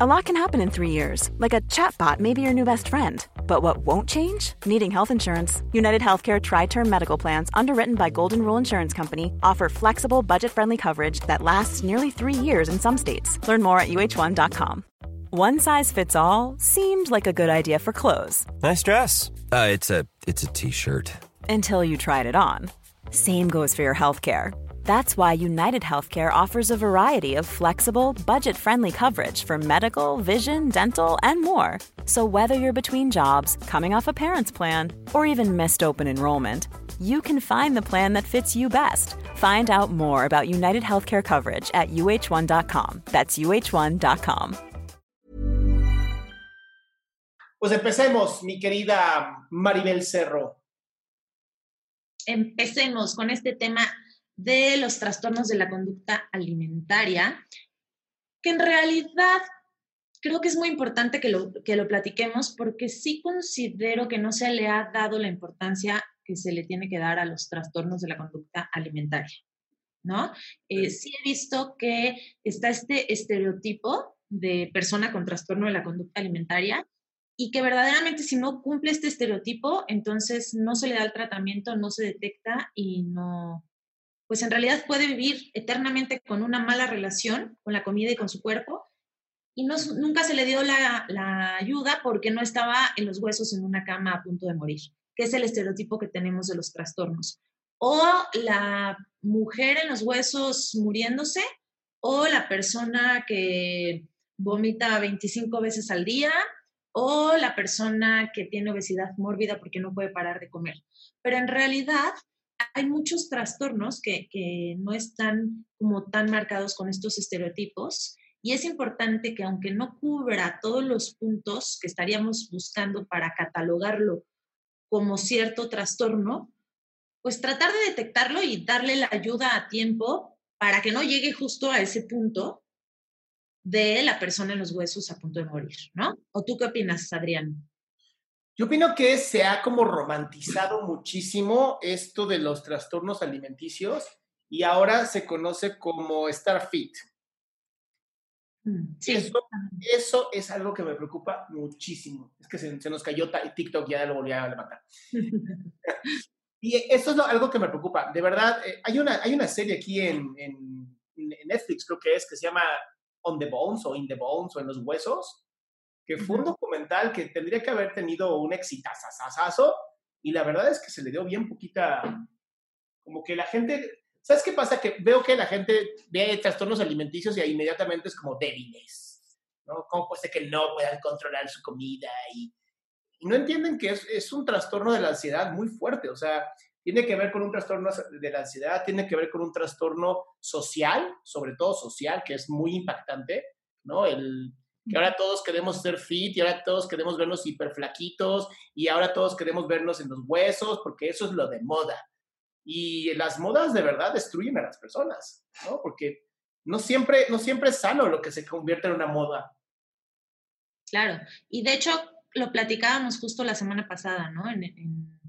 A lot can happen in three years, like a chatbot may be your new best friend. But what won't change? Needing health insurance. United Healthcare Tri Term Medical Plans, underwritten by Golden Rule Insurance Company, offer flexible, budget friendly coverage that lasts nearly three years in some states. Learn more at uh1.com. One size fits all seemed like a good idea for clothes Nice dress. Uh, it's a it's a t-shirt. until you tried it on. Same goes for your healthcare. That's why United Healthcare offers a variety of flexible, budget friendly coverage for medical, vision, dental, and more. So, whether you're between jobs, coming off a parent's plan, or even missed open enrollment, you can find the plan that fits you best. Find out more about United Healthcare coverage at uh1.com. That's uh1.com. Pues empecemos, mi querida Maribel Cerro. empecemos con este tema de los trastornos de la conducta alimentaria, que en realidad creo que es muy importante que lo, que lo platiquemos porque sí considero que no se le ha dado la importancia que se le tiene que dar a los trastornos de la conducta alimentaria, ¿no? Eh, sí he visto que está este estereotipo de persona con trastorno de la conducta alimentaria y que verdaderamente si no cumple este estereotipo, entonces no se le da el tratamiento, no se detecta y no, pues en realidad puede vivir eternamente con una mala relación con la comida y con su cuerpo y no, nunca se le dio la, la ayuda porque no estaba en los huesos en una cama a punto de morir, que es el estereotipo que tenemos de los trastornos. O la mujer en los huesos muriéndose, o la persona que vomita 25 veces al día, o la persona que tiene obesidad mórbida porque no puede parar de comer. Pero en realidad hay muchos trastornos que, no están como tan marcados con estos estereotipos y es importante que aunque no cubra todos los puntos que estaríamos buscando para catalogarlo como cierto trastorno, pues tratar de detectarlo y darle la ayuda a tiempo para que no llegue justo a ese punto de la persona en los huesos a punto de morir, ¿no? ¿O tú qué opinas, Adrián? Yo opino que se ha como romantizado muchísimo esto de los trastornos alimenticios y ahora se conoce como estar fit. Sí. Eso, eso es algo que me preocupa muchísimo. Es que se, se nos cayó TikTok, ya lo volví a levantar. y eso es lo, algo que me preocupa. De verdad, eh, hay, una, hay una serie aquí en, en, en Netflix, creo que es, que se llama On the Bones o In the Bones o En los Huesos, que fue un documental que tendría que haber tenido un exitazazazazo y la verdad es que se le dio bien poquita, como que la gente, ¿sabes qué pasa? Que veo que la gente ve trastornos alimenticios y inmediatamente es como débiles, ¿no? ¿Cómo puede ser que no puedan controlar su comida? Y, y no entienden que es, es un trastorno de la ansiedad muy fuerte, o sea, tiene que ver con un trastorno de la ansiedad, tiene que ver con un trastorno social, sobre todo social, que es muy impactante, ¿no? El, que ahora todos queremos ser fit y ahora todos queremos vernos hiperflaquitos y ahora todos queremos vernos en los huesos porque eso es lo de moda. Y las modas de verdad destruyen a las personas, ¿no? Porque no siempre, no siempre es sano lo que se convierte en una moda. Claro, y de hecho lo platicábamos justo la semana pasada, ¿no? En, en,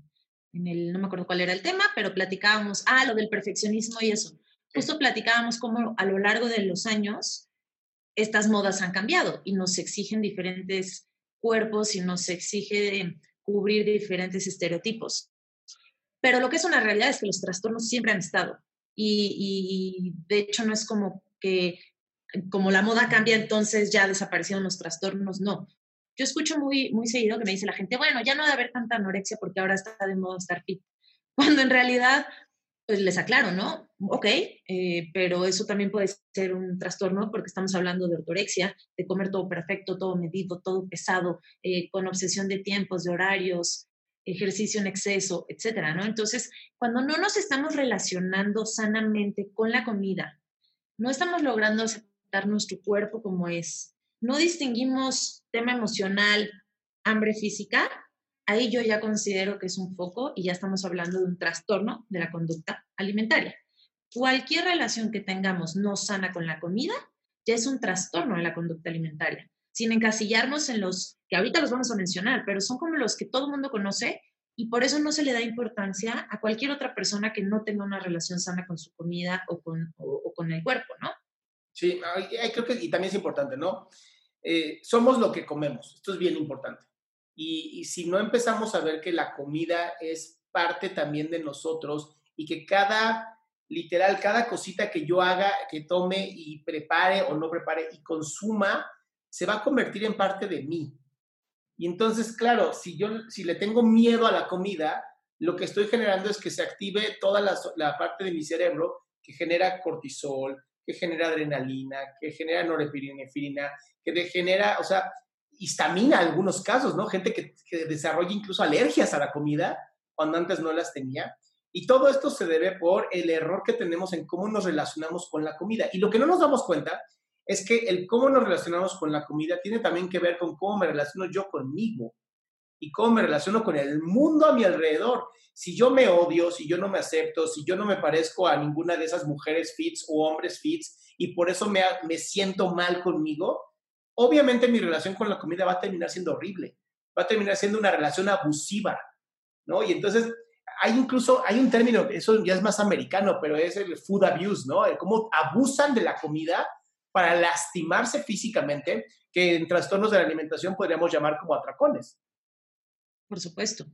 en el, no me acuerdo cuál era el tema, pero platicábamos, ah, lo del perfeccionismo y eso. Justo platicábamos cómo a lo largo de los años estas modas han cambiado y nos exigen diferentes cuerpos y nos exige cubrir diferentes estereotipos. Pero lo que es una realidad es que los trastornos siempre han estado y, y de hecho no es como que como la moda cambia entonces ya desaparecieron los trastornos, no. Yo escucho muy, muy seguido que me dice la gente, bueno, ya no debe haber tanta anorexia porque ahora está de moda estar fit. Cuando en realidad pues les aclaro, ¿no? Ok, eh, pero eso también puede ser un trastorno porque estamos hablando de ortorexia, de comer todo perfecto, todo medido, todo pesado, eh, con obsesión de tiempos, de horarios, ejercicio en exceso, etcétera, ¿no? Entonces, cuando no nos estamos relacionando sanamente con la comida, no estamos logrando aceptar nuestro cuerpo como es, no distinguimos tema emocional, hambre física, ahí yo ya considero que es un foco y ya estamos hablando de un trastorno de la conducta alimentaria. Cualquier relación que tengamos no sana con la comida ya es un trastorno en la conducta alimentaria. sin encasillarnos en los que ahorita los vamos a mencionar, pero son como los que todo el mundo conoce y por eso no se le da importancia a cualquier otra persona que no tenga una relación sana con su comida o con, o, con el cuerpo, ¿no? Sí, creo que y también es importante, ¿no? Eh, somos lo que comemos, esto es bien importante. Y, si no empezamos a ver que la comida es parte también de nosotros y que cada literal, cada cosita que yo haga, que tome y prepare o no prepare y consuma, se va a convertir en parte de mí. Y entonces, claro, si yo si le tengo miedo a la comida, lo que estoy generando es que se active toda la, parte de mi cerebro que genera cortisol, que genera adrenalina, que genera norepinefrina, que genera, o sea, histamina algunos casos, ¿no? Gente que, que desarrolla incluso alergias a la comida cuando antes no las tenía. Y todo esto se debe por el error que tenemos en cómo nos relacionamos con la comida. Y lo que no nos damos cuenta es que el cómo nos relacionamos con la comida tiene también que ver con cómo me relaciono yo conmigo y cómo me relaciono con el mundo a mi alrededor. Si yo me odio, si yo no me acepto, si yo no me parezco a ninguna de esas mujeres fits o hombres fits y por eso me, me siento mal conmigo, obviamente mi relación con la comida va a terminar siendo horrible, va a terminar siendo una relación abusiva, ¿no? Y entonces hay incluso, hay un término, eso ya es más americano, pero es el food abuse, ¿no? El cómo abusan de la comida para lastimarse físicamente, que en trastornos de la alimentación podríamos llamar como atracones. Por supuesto.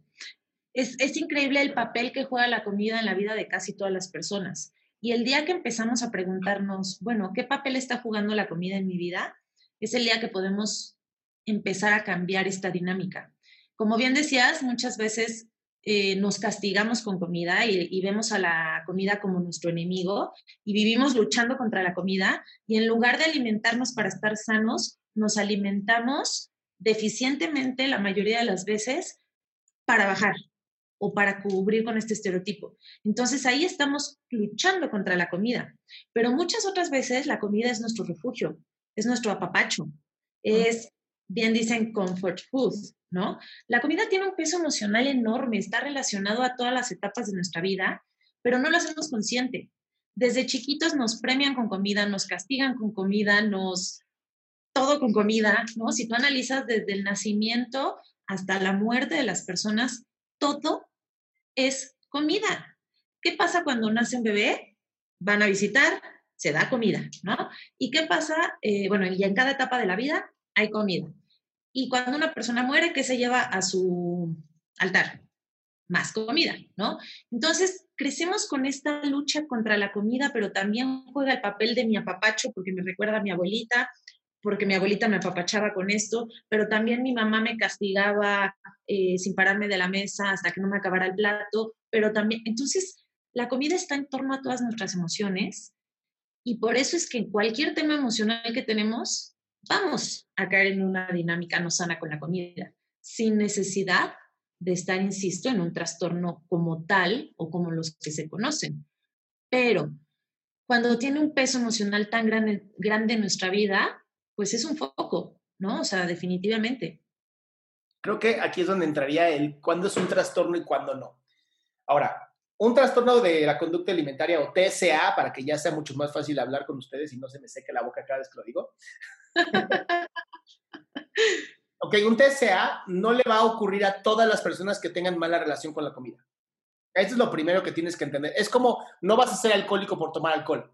Es, es increíble el papel que juega la comida en la vida de casi todas las personas. Y el día que empezamos a preguntarnos, bueno, ¿qué papel está jugando la comida en mi vida? Es el día que podemos empezar a cambiar esta dinámica. Como bien decías, muchas veces eh, nos castigamos con comida y, vemos a la comida como nuestro enemigo y vivimos luchando contra la comida y en lugar de alimentarnos para estar sanos, nos alimentamos deficientemente la mayoría de las veces para bajar o para cubrir con este estereotipo. Entonces ahí estamos luchando contra la comida, pero muchas otras veces la comida es nuestro refugio, es nuestro apapacho, es, bien dicen, comfort food, ¿no? La comida tiene un peso emocional enorme, está relacionado a todas las etapas de nuestra vida, pero no lo hacemos consciente. Desde chiquitos nos premian con comida, nos castigan con comida, nos todo con comida, ¿no? Si tú analizas desde el nacimiento hasta la muerte de las personas, todo es comida. ¿Qué pasa cuando nace un bebé? Van a visitar, se da comida, ¿no? ¿Y qué pasa? Eh, bueno, y en cada etapa de la vida hay comida. Y cuando una persona muere, ¿qué se lleva a su altar? Más comida, ¿no? Entonces, crecemos con esta lucha contra la comida, pero también juega el papel de mi apapacho, porque me recuerda a mi abuelita, porque mi abuelita me apapachaba con esto, pero también mi mamá me castigaba eh, sin pararme de la mesa hasta que no me acabara el plato, pero también, entonces, la comida está en torno a todas nuestras emociones y por eso es que en cualquier tema emocional que tenemos, vamos a caer en una dinámica no sana con la comida, sin necesidad de estar, insisto, en un trastorno como tal o como los que se conocen. Pero cuando tiene un peso emocional tan grande, grande en nuestra vida, pues es un foco, ¿no? O sea, definitivamente. Creo que aquí es donde entraría el cuándo es un trastorno y cuándo no. Ahora, un trastorno de la conducta alimentaria o TSA, para que ya sea mucho más fácil hablar con ustedes y no se me seque la boca cada vez que lo digo. ok, un TSA no le va a ocurrir a todas las personas que tengan mala relación con la comida. Eso es lo primero que tienes que entender. Es como no vas a ser alcohólico por tomar alcohol.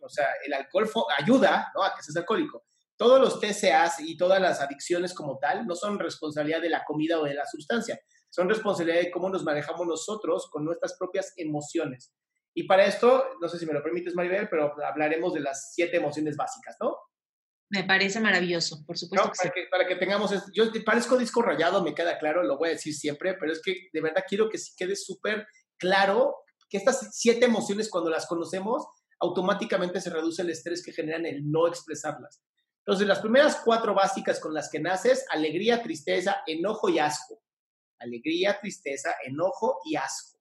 O sea, el alcohol ayuda a que seas alcohólico. Todos los TCAs y todas las adicciones como tal no son responsabilidad de la comida o de la sustancia son responsabilidad de cómo nos manejamos nosotros con nuestras propias emociones. Y para esto, no sé si me lo permites, Maribel, pero hablaremos de las siete emociones básicas, ¿no? Me parece maravilloso, por supuesto. para, que, para, que, tengamos, yo parezco disco rayado, me queda claro, lo voy a decir siempre, pero es que de verdad quiero que quede súper claro que estas siete emociones, cuando las conocemos, automáticamente se reduce el estrés que generan el no expresarlas. Entonces, las primeras cuatro básicas con las que naces, alegría, tristeza, enojo y asco alegría, tristeza, enojo y asco.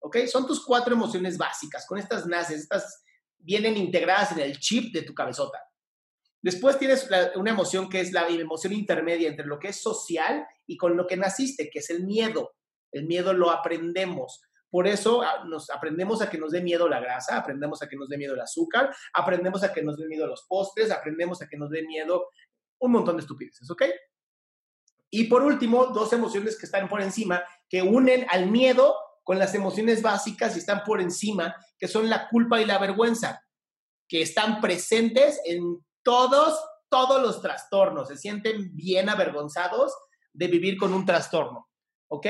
¿Ok? Son tus cuatro emociones básicas. Con estas naces, estas vienen integradas en el chip de tu cabezota. Después tienes una emoción que es la emoción intermedia entre lo que es social y con lo que naciste, que es el miedo. El miedo lo aprendemos. Por eso ah, nos aprendemos a que nos dé miedo la grasa, aprendemos a que nos dé miedo el azúcar, aprendemos a que nos dé miedo los postres, aprendemos a que nos dé miedo un montón de estupideces, ¿ok? Y por último, dos emociones que están por encima, que unen al miedo con las emociones básicas y están por encima, que son la culpa y la vergüenza, que están presentes en todos, todos los trastornos, se sienten bien avergonzados de vivir con un trastorno, ¿ok?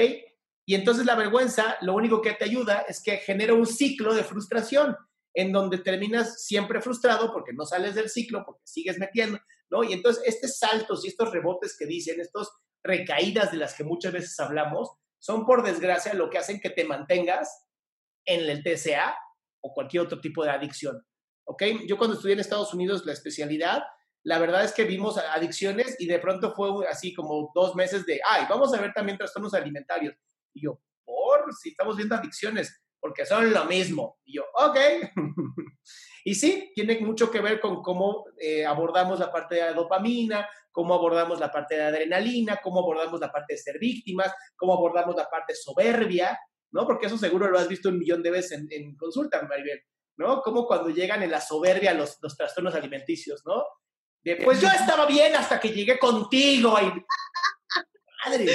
Y entonces la vergüenza lo único que te ayuda es que genera un ciclo de frustración en donde terminas siempre frustrado porque no sales del ciclo, porque sigues metiendo, ¿no? Y entonces estos saltos y estos rebotes que dicen, estos recaídas de las que muchas veces hablamos, son por desgracia lo que hacen que te mantengas en el TCA o cualquier otro tipo de adicción. ¿Ok? Yo cuando estudié en Estados Unidos la especialidad, la verdad es que vimos adicciones y de pronto fue así como dos meses de, ay, vamos a ver también trastornos alimentarios. Y yo, por si estamos viendo adicciones, porque son lo mismo. Y yo, ok. y sí, tiene mucho que ver con cómo eh, abordamos la parte de dopamina, cómo abordamos la parte de adrenalina, cómo abordamos la parte de ser víctimas, cómo abordamos la parte soberbia, ¿no? Porque eso seguro lo has visto un millón de veces en, en consulta, Maribel, ¿no? Como cuando llegan en la soberbia los, trastornos alimenticios, ¿no? pues yo estaba bien hasta que llegué contigo. Y... Madre.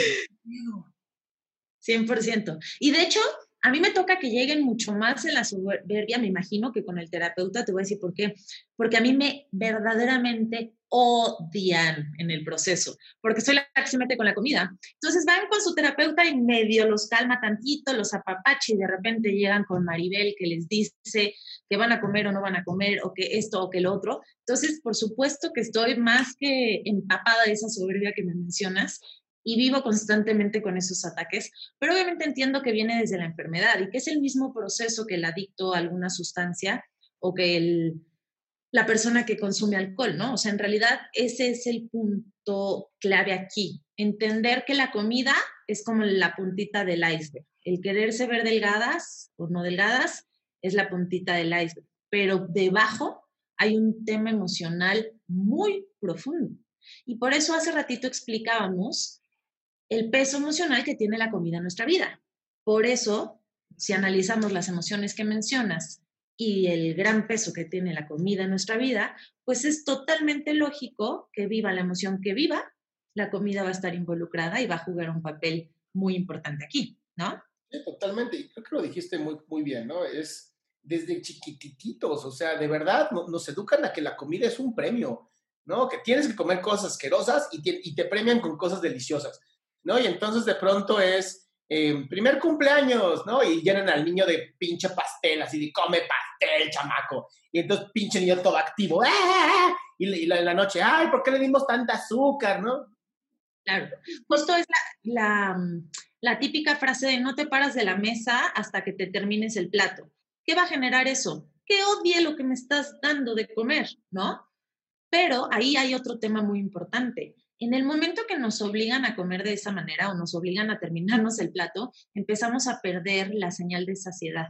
100%. Y de hecho, a mí me toca que lleguen mucho más en la soberbia, me imagino, que con el terapeuta. Te voy a decir por qué. Porque a mí me verdaderamente odian en el proceso, porque soy la que se mete con la comida. Entonces van con su terapeuta y medio los calma tantito, los apapache y de repente llegan con Maribel que les dice que van a comer o no van a comer, o que esto o que lo otro. Entonces, por supuesto que estoy más que empapada de esa soberbia que me mencionas y vivo constantemente con esos ataques, pero obviamente entiendo que viene desde la enfermedad y que es el mismo proceso que el adicto a alguna sustancia o que el, la persona que consume alcohol, ¿no? O sea, en realidad ese es el punto clave aquí, entender que la comida es como la puntita del iceberg. El quererse ver delgadas o no delgadas es la puntita del iceberg, pero debajo hay un tema emocional muy profundo. Y por eso hace ratito explicábamos el peso emocional que tiene la comida en nuestra vida. Por eso, si analizamos las emociones que mencionas y el gran peso que tiene la comida en nuestra vida, pues es totalmente lógico que viva la emoción que viva, la comida va a estar involucrada y va a jugar un papel muy importante aquí, ¿no? Sí, totalmente. Y creo que lo dijiste muy, muy bien, ¿no? Es desde chiquititos, o sea, de verdad nos educan a que la comida es un premio, ¿no? Que tienes que comer cosas asquerosas y te, y te premian con cosas deliciosas. ¿No? Y entonces de pronto es eh, primer cumpleaños, ¿no? Y llenan al niño de pinche pastel, así de come pastel, chamaco. Y entonces pinche niño todo activo, ¡ah! Y, la, la noche, ay, ¿por qué le dimos tanta azúcar, no? Claro, justo es la, la típica frase de no te paras de la mesa hasta que te termines el plato. ¿Qué va a generar eso? Que odie lo que me estás dando de comer, ¿no? Pero ahí hay otro tema muy importante en el momento que nos obligan a comer de esa manera o nos obligan a terminarnos el plato, empezamos a perder la señal de saciedad.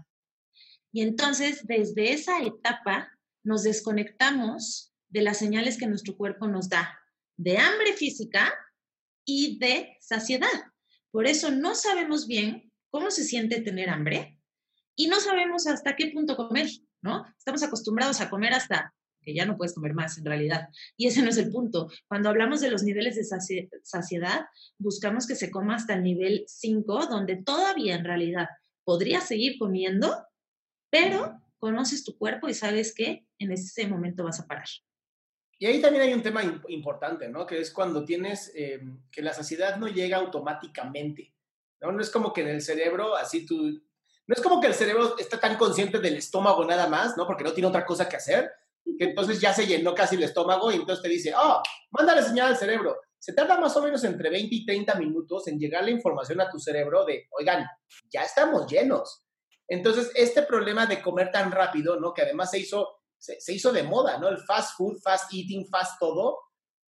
Y entonces, desde esa etapa, nos desconectamos de las señales que nuestro cuerpo nos da, de hambre física y de saciedad. Por eso no sabemos bien cómo se siente tener hambre y no sabemos hasta qué punto comer, ¿no? Estamos acostumbrados a comer hasta que ya no puedes comer más en realidad. Y ese no es el punto. Cuando hablamos de los niveles de saciedad, buscamos que se coma hasta el nivel 5, donde todavía en realidad podrías seguir comiendo, pero conoces tu cuerpo y sabes que en ese momento vas a parar. Y ahí también hay un tema importante, ¿no? Que es cuando tienes eh, que la saciedad no llega automáticamente, ¿no? No es como que en el cerebro, así tú, no es como que el cerebro está tan consciente del estómago nada más, ¿no? Porque no tiene otra cosa que hacer, que entonces ya se llenó casi el estómago y entonces te dice, oh, mándale señal al cerebro. Se tarda más o menos entre 20 y 30 minutos en llegar la información a tu cerebro de, oigan, ya estamos llenos. Entonces, este problema de comer tan rápido, ¿no? Que además se hizo, se, hizo de moda, ¿no? El fast food, fast eating, fast todo.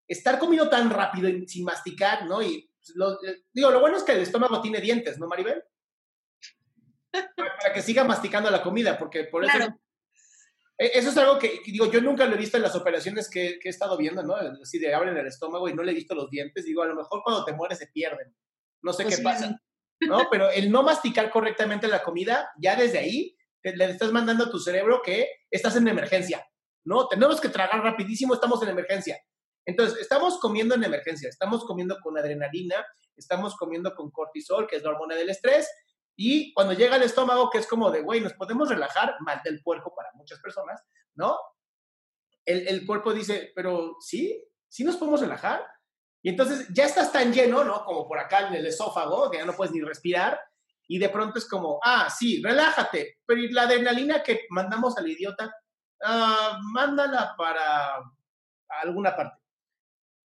Estar comiendo tan rápido y sin masticar, ¿no? Y pues, lo, eh, digo, lo bueno es que el estómago tiene dientes, ¿no, Maribel? Para, que siga masticando la comida, porque por eso eso es algo que, digo, yo nunca lo he visto en las operaciones que, he estado viendo, ¿no? Así de abren el estómago y no le he visto los dientes. Digo, a lo mejor cuando te mueres se pierden. No sé qué pasa. ¿No? Pero el no masticar correctamente la comida, ya desde ahí le estás mandando a tu cerebro que estás en emergencia. ¿No? Tenemos que tragar rapidísimo, estamos en emergencia. Entonces, estamos comiendo en emergencia, estamos comiendo con adrenalina, estamos comiendo con cortisol, que es la hormona del estrés, y cuando llega al estómago, que es como de, güey, nos podemos relajar, mal del puerco para muchas personas, ¿no? El, el cuerpo dice, pero sí, sí nos podemos relajar. Y entonces ya estás tan lleno, ¿no? Como por acá en el esófago, que ya no puedes ni respirar, y de pronto es como, ah, sí, relájate, pero la adrenalina que mandamos al idiota, ah, mándala para alguna parte.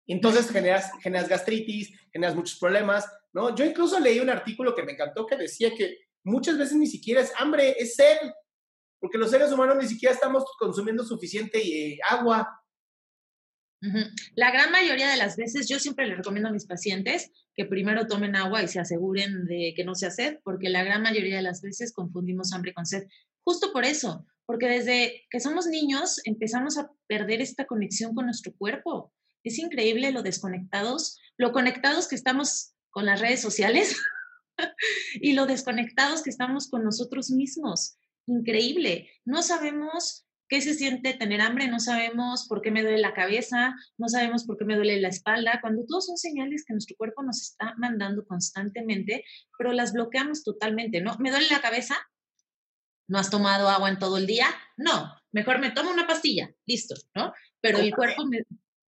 Entonces generas, generas gastritis, generas muchos problemas, ¿no? Yo incluso leí un artículo que me encantó que decía que muchas veces ni siquiera es hambre, es sed, porque los seres humanos ni siquiera estamos consumiendo suficiente eh, agua. La gran mayoría de las veces, yo siempre le recomiendo a mis pacientes que primero tomen agua y se aseguren de que no sea sed, porque la gran mayoría de las veces confundimos hambre con sed. Justo por eso, porque desde que somos niños empezamos a perder esta conexión con nuestro cuerpo. Es increíble lo desconectados, lo conectados que estamos con las redes sociales y lo desconectados que estamos con nosotros mismos. Increíble. No sabemos qué se siente tener hambre, no sabemos por qué me duele la cabeza, no sabemos por qué me duele la espalda, cuando todos son señales que nuestro cuerpo nos está mandando constantemente, pero las bloqueamos totalmente, ¿no? ¿Me duele la cabeza? ¿No has tomado agua en todo el día? No, mejor me tomo una pastilla, listo, ¿no? Pero el cuerpo me,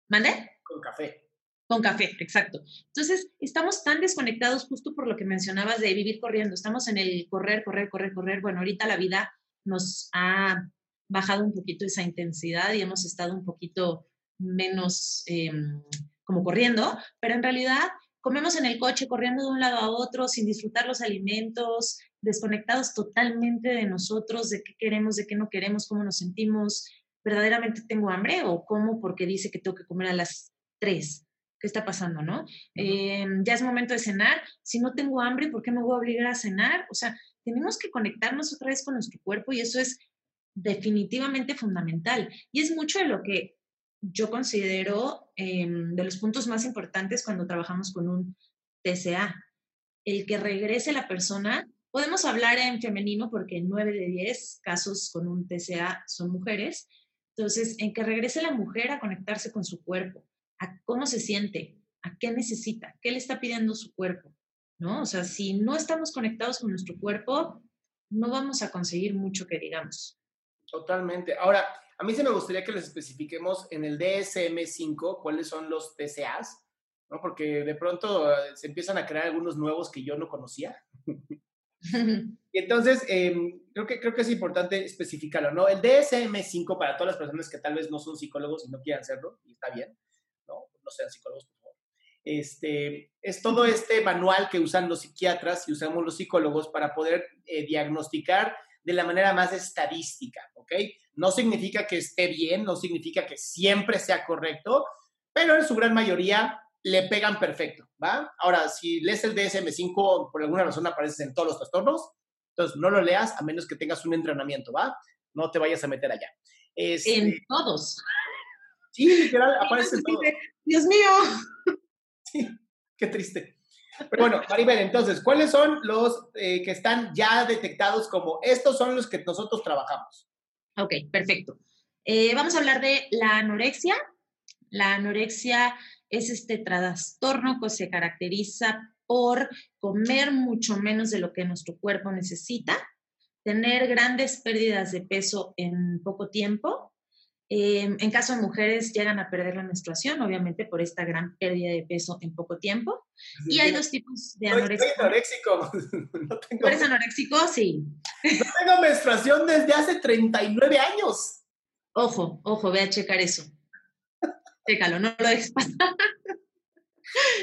¿Mande? Con café. Con café, exacto. Entonces, estamos tan desconectados justo por lo que mencionabas de vivir corriendo. Estamos en el correr, correr, correr, correr. Bueno, ahorita la vida nos ha bajado un poquito esa intensidad y hemos estado un poquito menos em, como corriendo, pero en realidad comemos en el coche corriendo de un lado a otro sin disfrutar los alimentos, desconectados totalmente de nosotros, de qué queremos, de qué no queremos, cómo nos sentimos, verdaderamente tengo hambre o como porque dice que tengo que comer a las 3. ¿Qué está pasando, no? Em, ya es momento de cenar. Si no tengo hambre, ¿por qué me voy a obligar a cenar? O sea, tenemos que conectarnos otra vez con nuestro cuerpo y eso es definitivamente fundamental. Y es mucho de lo que yo considero em, de los puntos más importantes cuando trabajamos con un TCA. El que regrese la persona, podemos hablar en femenino porque 9 de 10 casos con un TCA son mujeres, entonces, en que regrese la mujer a conectarse con su cuerpo, a cómo se siente, a qué necesita, qué le está pidiendo su cuerpo, ¿no? O sea, si no estamos conectados con nuestro cuerpo, no vamos a conseguir mucho que digamos. Totalmente. Ahora, a mí se me gustaría que les especifiquemos en el DSM5 cuáles son los TCAs, ¿no? Porque de pronto eh, se empiezan a crear algunos nuevos que yo no conocía. Y entonces, em, creo, que, creo que es importante especificarlo, ¿no? El DSM-5 para todas las personas que tal vez no son psicólogos y no quieran serlo, y está bien, ¿no? Sean psicólogos, por favor. Este, es todo este manual que usan los psiquiatras y usamos los psicólogos para poder eh, diagnosticar de la manera más estadística, ¿ok? No significa que esté bien, no significa que siempre sea correcto, pero en su gran mayoría le pegan perfecto, ¿va? Ahora, si lees el DSM-5, por alguna razón apareces en todos los trastornos, entonces no lo leas a menos que tengas un entrenamiento, ¿va? No te vayas a meter allá. Este en todos. Sí, literal, aparece en todos. Dios mío. Sí, qué triste. Pero bueno, Maribel, entonces, ¿cuáles son los eh, que están ya detectados como estos son los que nosotros trabajamos? Ok, perfecto. Eh, vamos a hablar de la anorexia. La anorexia es este trastorno que se caracteriza por comer mucho menos de lo que nuestro cuerpo necesita, tener grandes pérdidas de peso en poco tiempo. Em, en caso de mujeres, llegan a perder la menstruación, obviamente, por esta gran pérdida de peso en poco tiempo. y hay dos tipos de anorexia. Soy anoréxico. No tengo... ¿Eres anoréxico? Sí. No tengo menstruación desde hace 39 años. Ojo, ojo, ve a checar eso. Chécalo, no lo dejes pasar.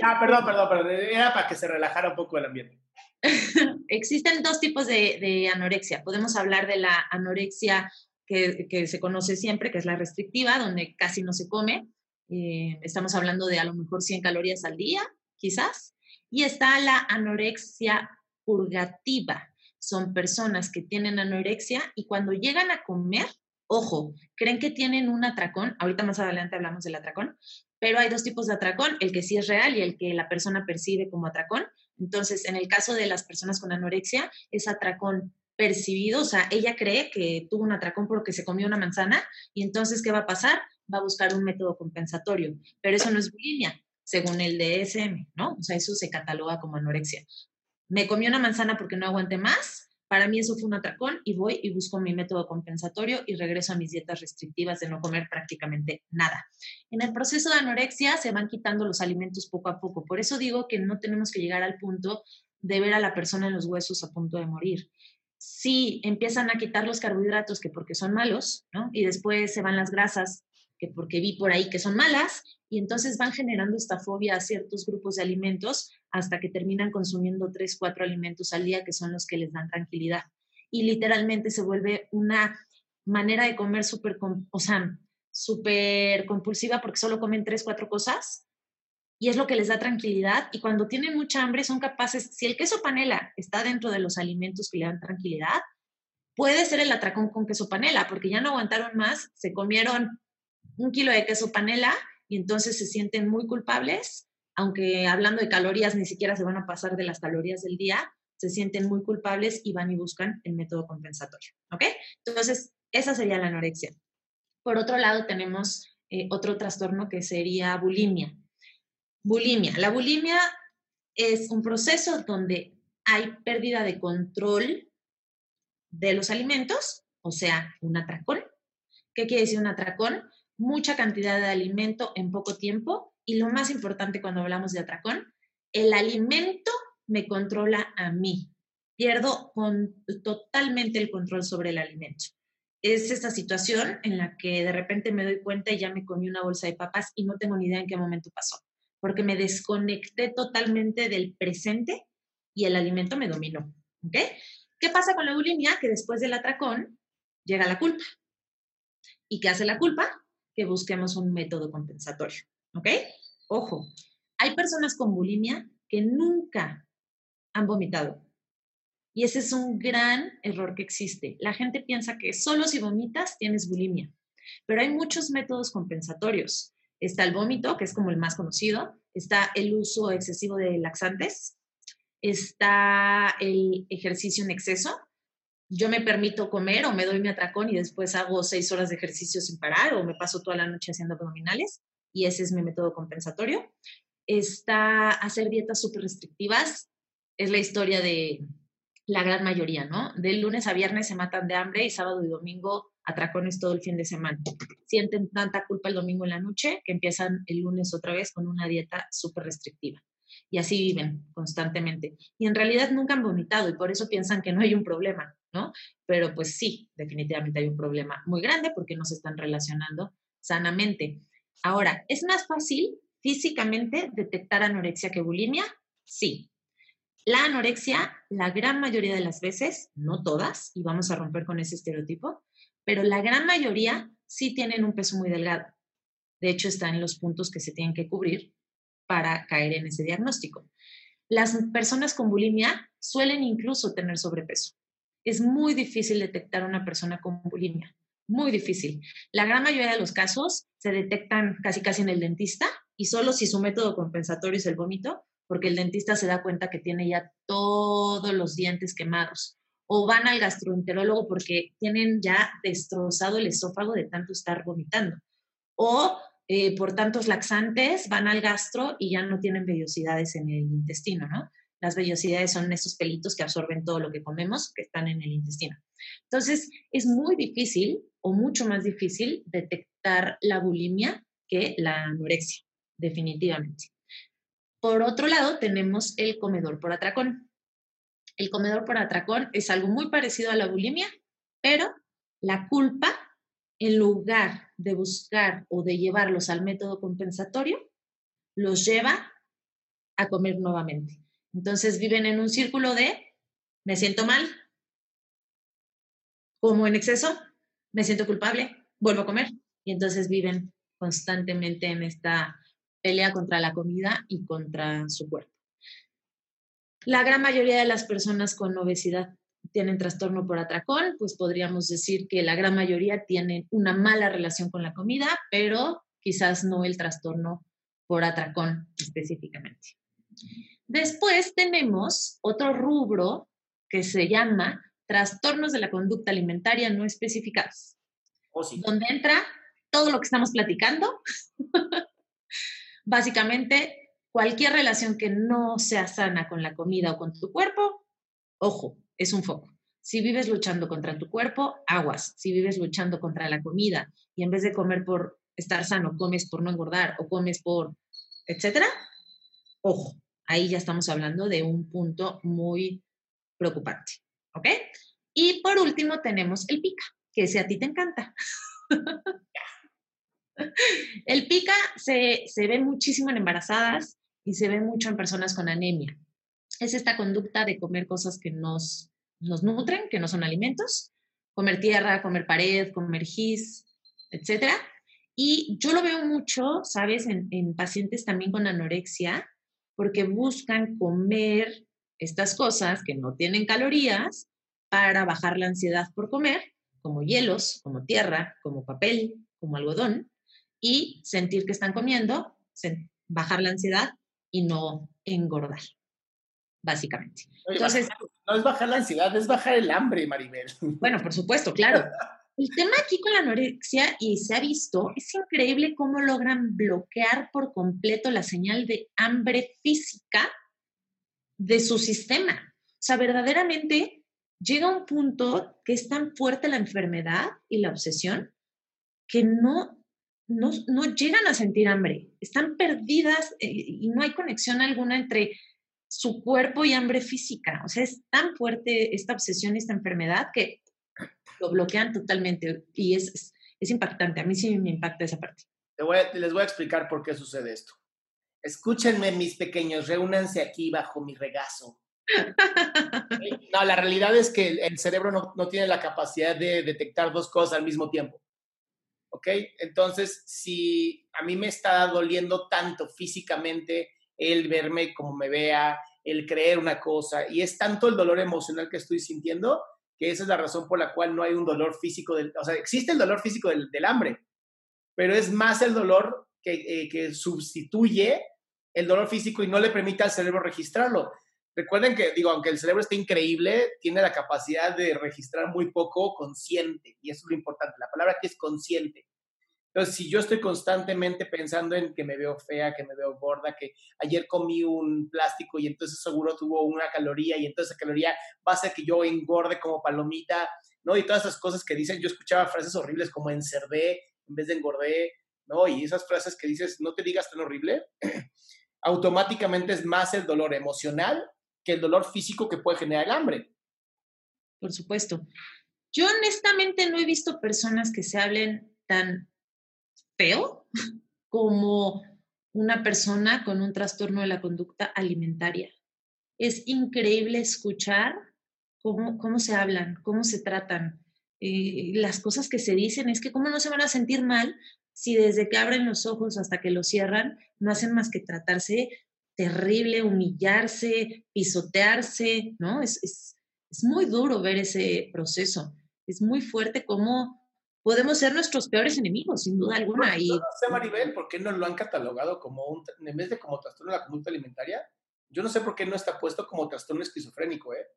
Ah, perdón, perdón, perdón. Era para que se relajara un poco el ambiente. Existen dos tipos de, anorexia. Podemos hablar de la anorexia que, se conoce siempre, que es la restrictiva, donde casi no se come. Eh, estamos hablando de a lo mejor 100 calorías al día, quizás. Y está la anorexia purgativa. Son personas que tienen anorexia y cuando llegan a comer, Ojo, creen que tienen un atracón, ahorita más adelante hablamos del atracón, pero hay dos tipos de atracón, el que sí es real y el que la persona percibe como atracón. Entonces, en el caso de las personas con anorexia, es atracón percibido, o sea, ella cree que tuvo un atracón porque se comió una manzana y entonces, ¿qué va a pasar? va a buscar un método compensatorio, pero eso no es bulimia, según el DSM, ¿no? O sea, eso se cataloga como anorexia. Me comí una manzana porque no aguanté más, para mí eso fue un atracón y voy y busco mi método compensatorio y regreso a mis dietas restrictivas de no comer prácticamente nada. En el proceso de anorexia se van quitando los alimentos poco a poco. Por eso digo que no tenemos que llegar al punto de ver a la persona en los huesos a punto de morir. Si empiezan a quitar los carbohidratos, que porque son malos, ¿no? Y después se van las grasas, que porque vi por ahí que son malas, y entonces van generando esta fobia a ciertos grupos de alimentos hasta que terminan consumiendo tres, cuatro alimentos al día que son los que les dan tranquilidad. Y literalmente se vuelve una manera de comer súper, o sea, súper compulsiva porque solo comen tres, cuatro cosas y es lo que les da tranquilidad. Y cuando tienen mucha hambre son capaces, si el queso panela está dentro de los alimentos que le dan tranquilidad, puede ser el atracón con queso panela, porque ya no aguantaron más, se comieron un kilo de queso panela y entonces se sienten muy culpables, aunque hablando de calorías ni siquiera se van a pasar de las calorías del día, se sienten muy culpables y van y buscan el método compensatorio. ¿Ok? Entonces, esa sería la anorexia. Por otro lado, tenemos eh, otro trastorno que sería bulimia. Bulimia. La bulimia es un proceso donde hay pérdida de control de los alimentos, o sea, un atracón. ¿Qué quiere decir un atracón? mucha cantidad de alimento en poco tiempo y lo más importante cuando hablamos de atracón, el alimento me controla a mí. Pierdo con, totalmente el control sobre el alimento. Es esta situación en la que de repente me doy cuenta y ya me comí una bolsa de papas y no tengo ni idea en qué momento pasó, porque me desconecté totalmente del presente y el alimento me dominó. ¿Qué pasa con la bulimia? Que después del atracón llega la culpa. ¿Y qué hace la culpa? que busquemos un método compensatorio. ¿Ok? Ojo, hay personas con bulimia que nunca han vomitado. Y ese es un gran error que existe. La gente piensa que solo si vomitas tienes bulimia, pero hay muchos métodos compensatorios. Está el vómito, que es como el más conocido, está el uso excesivo de laxantes, está el ejercicio en exceso, yo me permito comer o me doy mi atracón y después hago seis horas de ejercicio sin parar o me paso toda la noche haciendo abdominales y ese es mi método compensatorio. Está hacer dietas súper restrictivas, es la historia de la gran mayoría, ¿no? Del lunes a viernes se matan de hambre y sábado y domingo atracones todo el fin de semana. Sienten tanta culpa el domingo en la noche que empiezan el lunes otra vez con una dieta súper restrictiva y así viven constantemente. Y en realidad nunca han vomitado y por eso piensan que no hay un problema, ¿no? Pero pues sí, definitivamente hay un problema muy grande porque no se están relacionando sanamente. Ahora, ¿es más fácil físicamente detectar anorexia que bulimia? Sí. La anorexia, la gran mayoría de las veces, no todas, y vamos a romper con ese estereotipo, pero la gran mayoría sí tienen un peso muy delgado. De hecho, está en los puntos que se tienen que cubrir para caer en ese diagnóstico. Las personas con bulimia suelen incluso tener sobrepeso. Es muy difícil detectar una persona con bulimia, muy difícil. La gran mayoría de los casos se detectan casi casi en el dentista y solo si su método compensatorio es el vómito, porque el dentista se da cuenta que tiene ya todos los dientes quemados. O van al gastroenterólogo porque tienen ya destrozado el esófago de tanto estar vomitando. O eh, por tantos laxantes, van al gastro y ya no tienen vellosidades en el intestino, ¿no? Las vellosidades son esos pelitos que absorben todo lo que comemos que están en el intestino. Entonces, es muy difícil o mucho más difícil detectar la bulimia que la anorexia, definitivamente. Por otro lado, tenemos el comedor por atracón. El comedor por atracón es algo muy parecido a la bulimia, pero la culpa en lugar de buscar o de llevarlos al método compensatorio, los lleva a comer nuevamente. Entonces viven en un círculo de me siento mal, como en exceso, me siento culpable, vuelvo a comer. Y entonces viven constantemente en esta pelea contra la comida y contra su cuerpo. La gran mayoría de las personas con obesidad tienen trastorno por atracón, pues podríamos decir que la gran mayoría tienen una mala relación con la comida, pero quizás no el trastorno por atracón específicamente. Después tenemos otro rubro que se llama trastornos de la conducta alimentaria no especificados, oh, donde entra todo lo que estamos platicando. Básicamente, cualquier relación que no sea sana con la comida o con tu cuerpo, ojo, es un foco. Si vives luchando contra tu cuerpo, aguas. Si vives luchando contra la comida y en vez de comer por estar sano, comes por no engordar o comes por, etcétera, ojo, ahí ya estamos hablando de un punto muy preocupante. ¿Ok? Y por último tenemos el pica, que ese a ti te encanta. el pica se, se ve muchísimo en embarazadas y se ve mucho en personas con anemia. Es esta conducta de comer cosas que nos, nos nutren, que no son alimentos, comer tierra, comer pared, comer gis, etcétera. Y yo lo veo mucho, ¿sabes?, en, en pacientes también con anorexia, porque buscan comer estas cosas que no tienen calorías para bajar la ansiedad por comer, como hielos, como tierra, como papel, como algodón, y sentir que están comiendo, bajar la ansiedad y no engordar, básicamente. Entonces, no es bajar la ansiedad, es bajar el hambre, Maribel. Bueno, por supuesto, claro. El tema aquí con la anorexia, y se ha visto, es increíble cómo logran bloquear por completo la señal de hambre física de su sistema. O sea, verdaderamente llega un punto que es tan fuerte la enfermedad y la obsesión que no, no, llegan a sentir hambre. Están perdidas eh, y no hay conexión alguna entre su cuerpo y hambre física. O sea, es tan fuerte esta obsesión y esta enfermedad que lo bloquean totalmente y es, es, impactante. A mí sí me impacta esa parte. les voy a explicar por qué sucede esto. Escúchenme, mis pequeños, reúnanse aquí bajo mi regazo. no, la realidad es que el cerebro no, no, tiene la capacidad de detectar dos cosas al mismo tiempo. ¿Ok? Entonces, si a mí me está doliendo tanto físicamente el verme como me vea, el creer una cosa, y es tanto el dolor emocional que estoy sintiendo, que esa es la razón por la cual no hay un dolor físico, del, o sea, existe el dolor físico del, del hambre, pero es más el dolor que, eh, que, sustituye el dolor físico y no le permite al cerebro registrarlo. Recuerden que, digo, aunque el cerebro esté increíble, tiene la capacidad de registrar muy poco consciente, y eso es lo importante. La palabra aquí es consciente. Entonces, si yo estoy constantemente pensando en que me veo fea, que me veo gorda, que ayer comí un plástico y entonces seguro tuvo una caloría y entonces esa caloría va a hacer que yo engorde como palomita, ¿no? Y todas esas cosas que dicen, yo escuchaba frases horribles como encerdé en vez de engordé, ¿no? Y esas frases que dices, no te digas tan horrible, automáticamente es más el dolor emocional que el dolor físico que puede generar el hambre. Por supuesto. Yo honestamente no he visto personas que se hablen tan feo como una persona con un trastorno de la conducta alimentaria. Es increíble escuchar cómo, cómo se hablan, cómo se tratan, eh, las cosas que se dicen. Es que cómo no se van a sentir mal si desde que abren los ojos hasta que los cierran no hacen más que tratarse terrible, humillarse, pisotearse, ¿no? Es, es, es muy duro ver ese proceso. Es muy fuerte cómo podemos ser nuestros peores enemigos, sin duda alguna. y... No sé, Maribel, ¿por qué no lo han catalogado como un, en vez de como trastorno de la conducta alimentaria? Yo no sé por qué no está puesto como trastorno esquizofrénico, ¿eh?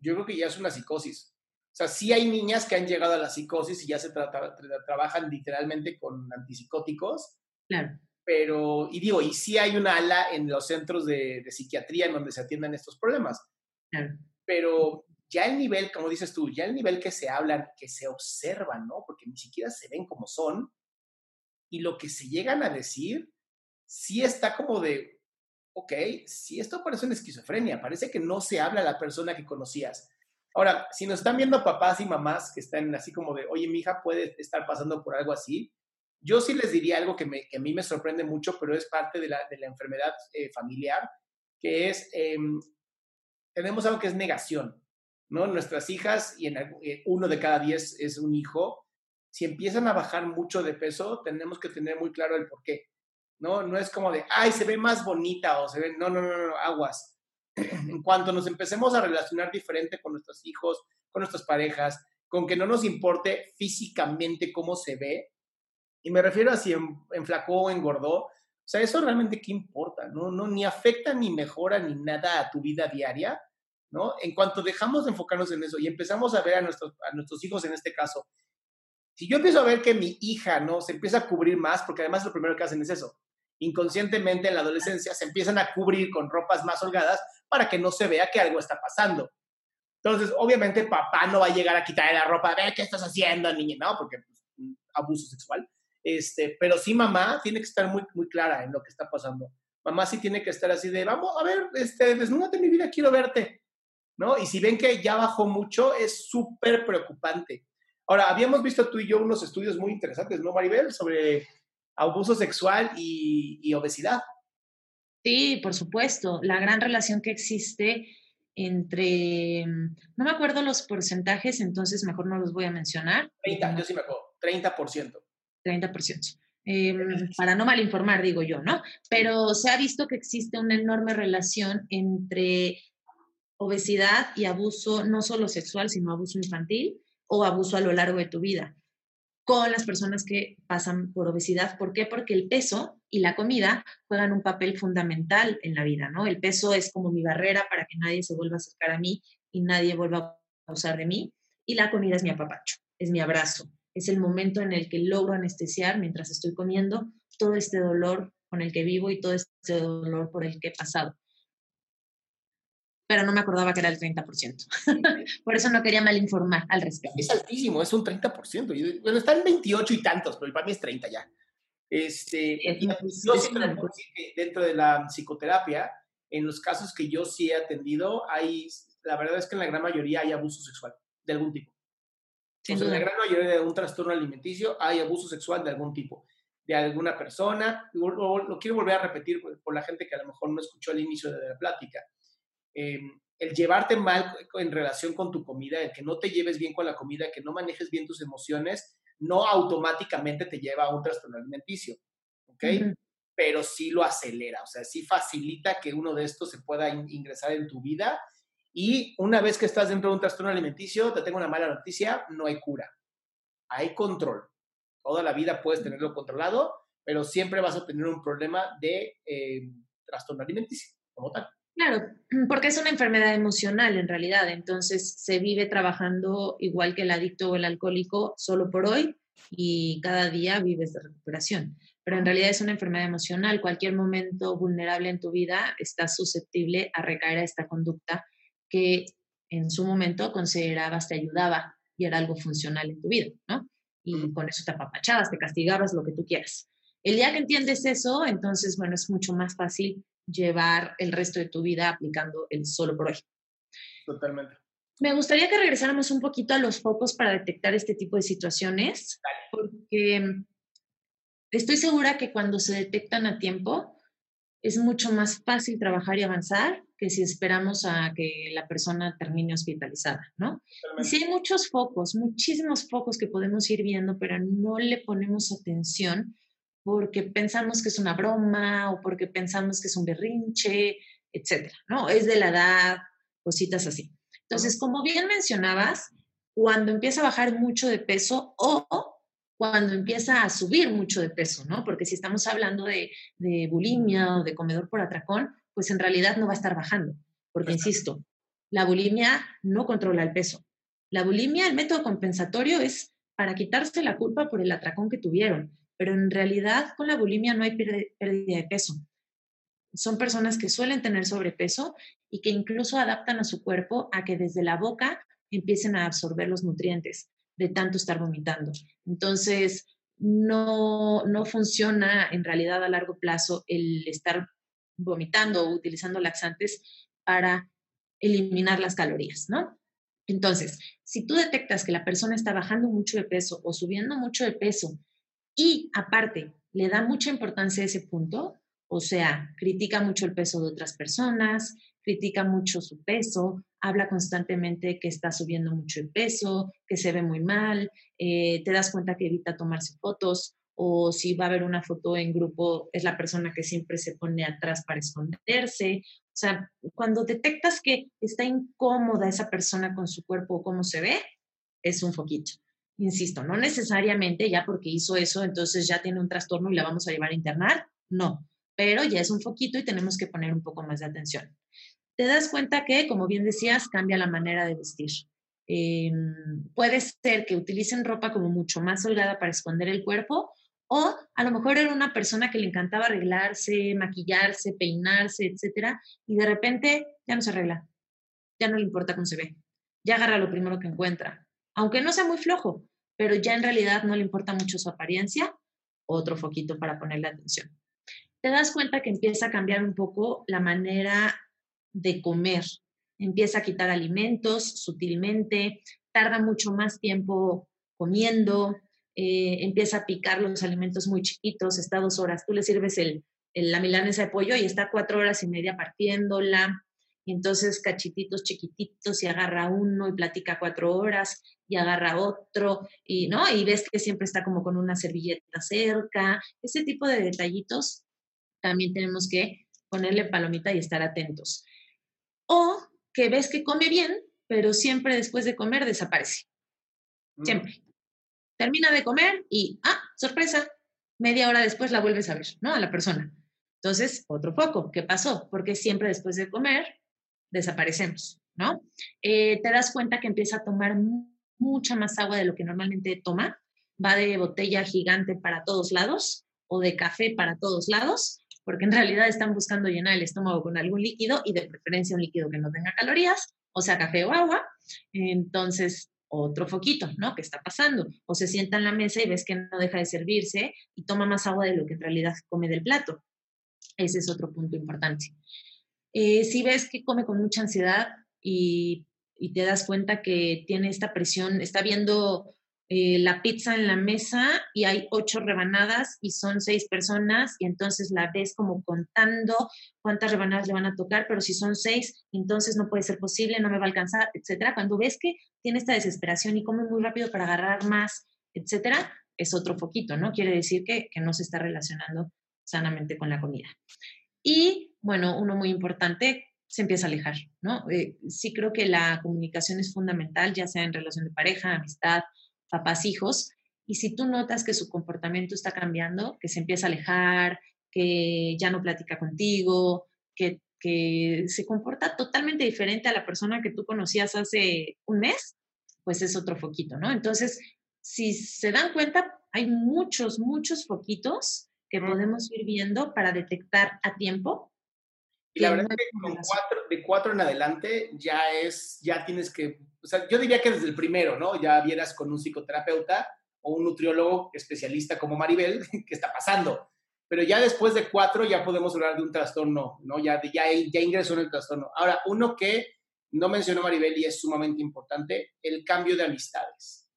Yo creo que ya es una psicosis. O sea, sí hay niñas que han llegado a la psicosis y ya se trabajan literalmente con antipsicóticos. Claro. Pero, y digo, y sí hay una ala en los centros de, de psiquiatría en donde se atienden estos problemas. Claro. Pero ya el nivel, como dices tú, ya el nivel que se hablan, que se observan, ¿no? Porque ni siquiera se ven como son, y lo que se llegan a decir, sí está como de, ok, si esto parece una esquizofrenia, parece que no se habla a la persona que conocías. Ahora, si nos están viendo papás y mamás que están así como de, oye, mi hija puede estar pasando por algo así, yo sí les diría algo que, me, que a mí me sorprende mucho, pero es parte de la, de la enfermedad eh, familiar, que es, em, tenemos algo que es negación. ¿no? Nuestras hijas, y en eh, uno de cada diez es un hijo, si empiezan a bajar mucho de peso, tenemos que tener muy claro el por qué, ¿no? No es como de, ay, se ve más bonita o se ve, no, no, no, no, aguas. en cuanto nos empecemos a relacionar diferente con nuestros hijos, con nuestras parejas, con que no nos importe físicamente cómo se ve, y me refiero a si enflacó o engordó, o sea, eso realmente qué importa, ¿no? no ni afecta ni mejora ni nada a tu vida diaria, ¿no? En cuanto dejamos de enfocarnos en eso y empezamos a ver a nuestros, a nuestros hijos en este caso, Si yo empiezo a ver que mi hija, ¿no? Se empieza a cubrir más, porque además lo primero que hacen es eso. Inconscientemente en la adolescencia se empiezan a cubrir con ropas más holgadas para que no se vea que algo está pasando. Entonces, obviamente, papá no va a llegar a quitarle la ropa, ve qué estás haciendo, niña, ¿no? Porque pues, abuso sexual. Este, pero sí, mamá tiene que estar muy, muy clara en lo que está pasando. Mamá sí tiene que estar así de, vamos, a ver, este, desnúdate mi vida, quiero verte, ¿no? Y si ven que ya bajó mucho, es súper preocupante. Ahora, habíamos visto tú y yo unos estudios muy interesantes, ¿no, Maribel? Sobre abuso sexual y, y obesidad. Sí, por supuesto. La gran relación que existe entre, no me acuerdo los porcentajes, entonces mejor no los voy a mencionar. 30, yo sí me acuerdo, 30%. 30%. Eh, para no malinformar, digo yo, ¿no? Pero se ha visto que existe una enorme relación entre obesidad y abuso, no solo sexual, sino abuso infantil o abuso a lo largo de tu vida con las personas que pasan por obesidad. ¿Por qué? Porque el peso y la comida juegan un papel fundamental en la vida, ¿no? El peso es como mi barrera para que nadie se vuelva a acercar a mí y nadie vuelva a usar de mí. Y la comida es mi apapacho, es mi abrazo, es el momento en el que logro anestesiar mientras estoy comiendo todo este dolor con el que vivo y todo este dolor por el que he pasado. Pero no me acordaba que era el 30%. por eso no quería malinformar al respecto. Es altísimo, es un 30%. Bueno, está en 28 y tantos, pero para mí es 30 ya. Este, yo dentro de la psicoterapia, en los casos que yo sí he atendido, hay, la verdad es que en la gran mayoría hay abuso sexual de algún tipo en la gran mayoría de un trastorno alimenticio hay abuso sexual de algún tipo, de alguna persona. Lo, lo quiero volver a repetir por, la gente que a lo mejor no escuchó al inicio de la plática. Em, el llevarte mal en relación con tu comida, el que no te lleves bien con la comida, que no manejes bien tus emociones, no automáticamente te lleva a un trastorno alimenticio, ¿ok? Pero sí lo acelera, o sea, sí facilita que uno de estos se pueda ingresar en tu vida y una vez que estás dentro de un trastorno alimenticio, te tengo una mala noticia, no hay cura. Hay control. Toda la vida puedes tenerlo controlado, pero siempre vas a tener un problema de eh, trastorno alimenticio, como tal. Claro, porque es una enfermedad emocional en realidad, entonces se vive trabajando igual que el adicto o el alcohólico solo por hoy y cada día vives de recuperación. Pero en realidad es una enfermedad emocional. Cualquier momento vulnerable en tu vida está susceptible a recaer a esta conducta que en su momento considerabas te ayudaba y era algo funcional en tu vida, ¿no? Y con eso te apapachabas, te castigabas, lo que tú quieras. El día que entiendes eso, entonces, bueno, es mucho más fácil llevar el resto de tu vida aplicando el solo por hoy. Totalmente. Me gustaría que regresáramos un poquito a los focos para detectar este tipo de situaciones, porque estoy segura que cuando se detectan a tiempo, es mucho más fácil trabajar y avanzar que si esperamos a que la persona termine hospitalizada, ¿no? Y sí hay muchos focos, muchísimos focos que podemos ir viendo, pero no le ponemos atención porque pensamos que es una broma o porque pensamos que es un berrinche, etcétera, ¿no? Es de la edad, cositas así. Entonces, como bien mencionabas, cuando empieza a bajar mucho de peso o cuando empieza a subir mucho de peso, ¿no? Porque si estamos hablando de, de bulimia o de comedor por atracón, pues en realidad no va a estar bajando. Porque, insisto, la bulimia no controla el peso. La bulimia, el método compensatorio es para quitarse la culpa por el atracón que tuvieron, pero en realidad con la bulimia no hay pérdida de peso. Son personas que suelen tener sobrepeso y que incluso adaptan a su cuerpo a que desde la boca empiecen a absorber los nutrientes de tanto estar vomitando. Entonces, no, no funciona en realidad a largo plazo el estar vomitando o utilizando laxantes para eliminar las calorías, ¿no? Entonces, si tú detectas que la persona está bajando mucho de peso o subiendo mucho de peso y aparte le da mucha importancia a ese punto, o sea, critica mucho el peso de otras personas, critica mucho su peso, habla constantemente que está subiendo mucho el peso, que se ve muy mal, eh, te das cuenta que evita tomarse fotos o si va a haber una foto en grupo, es la persona que siempre se pone atrás para esconderse. O sea, cuando detectas que está incómoda esa persona con su cuerpo o cómo se ve, es un foquito. Insisto, no necesariamente ya porque hizo eso, entonces ya tiene un trastorno y la vamos a llevar a internar. No, pero ya es un foquito y tenemos que poner un poco más de atención te das cuenta que, como bien decías, cambia la manera de vestir. Em, puede ser que utilicen ropa como mucho más holgada para esconder el cuerpo o a lo mejor era una persona que le encantaba arreglarse, maquillarse, peinarse, etcétera, y de repente ya no se arregla, ya no le importa cómo se ve, ya agarra lo primero que encuentra, aunque no sea muy flojo, pero ya en realidad no le importa mucho su apariencia, otro foquito para ponerle atención. Te das cuenta que empieza a cambiar un poco la manera de comer, empieza a quitar alimentos sutilmente, tarda mucho más tiempo comiendo, eh, empieza a picar los alimentos muy chiquitos, está dos horas, tú le sirves el, la milanesa de pollo y está cuatro horas y media partiéndola, y entonces cachititos chiquititos y agarra uno y platica cuatro horas y agarra otro y no y ves que siempre está como con una servilleta cerca ese tipo de detallitos también tenemos que ponerle palomita y estar atentos o que ves que come bien, pero siempre después de comer desaparece. Mm. Siempre. Termina de comer y, ah, sorpresa, media hora después la vuelves a ver, ¿no? A la persona. Entonces, otro foco, ¿qué pasó? Porque siempre después de comer desaparecemos, ¿no? Eh, te das cuenta que empieza a tomar mucha más agua de lo que normalmente toma, va de botella gigante para todos lados o de café para todos lados porque en realidad están buscando llenar el estómago con algún líquido y de preferencia un líquido que no tenga calorías, o sea, café o agua. Entonces, otro foquito, ¿no? ¿Qué está pasando? O se sienta en la mesa y ves que no deja de servirse y toma más agua de lo que en realidad come del plato. Ese es otro punto importante. Eh, si ves que come con mucha ansiedad y, y, te das cuenta que tiene esta presión, está viendo eh, la pizza en la mesa y hay ocho rebanadas y son seis personas y entonces la ves como contando cuántas rebanadas le van a tocar, pero si son seis, entonces no puede ser posible, no me va a alcanzar, etcétera. Cuando ves que tiene esta desesperación y come muy rápido para agarrar más, etcétera, es otro foquito, ¿no? Quiere decir que, no se está relacionando sanamente con la comida. Y bueno, uno muy importante, se empieza a alejar, ¿no? Eh, sí creo que la comunicación es fundamental, ya sea en relación de pareja, amistad, papás, hijos, y si tú notas que su comportamiento está cambiando, que se empieza a alejar, que ya no platica contigo, que, que se comporta totalmente diferente a la persona que tú conocías hace un mes, pues es otro foquito, ¿no? Entonces, si se dan cuenta, hay muchos, muchos foquitos que podemos ir viendo para detectar a tiempo. Y la verdad es que con cuatro, de cuatro en adelante ya es, ya tienes que o sea, yo diría que desde el primero, ¿no? Ya vieras con un psicoterapeuta o un nutriólogo especialista como Maribel, qué está pasando. Pero ya después de cuatro ya podemos hablar de un trastorno, ¿no? Ya, ya, ya ingresó en el trastorno. Ahora, uno que no mencionó Maribel y es sumamente importante, el cambio de amistades.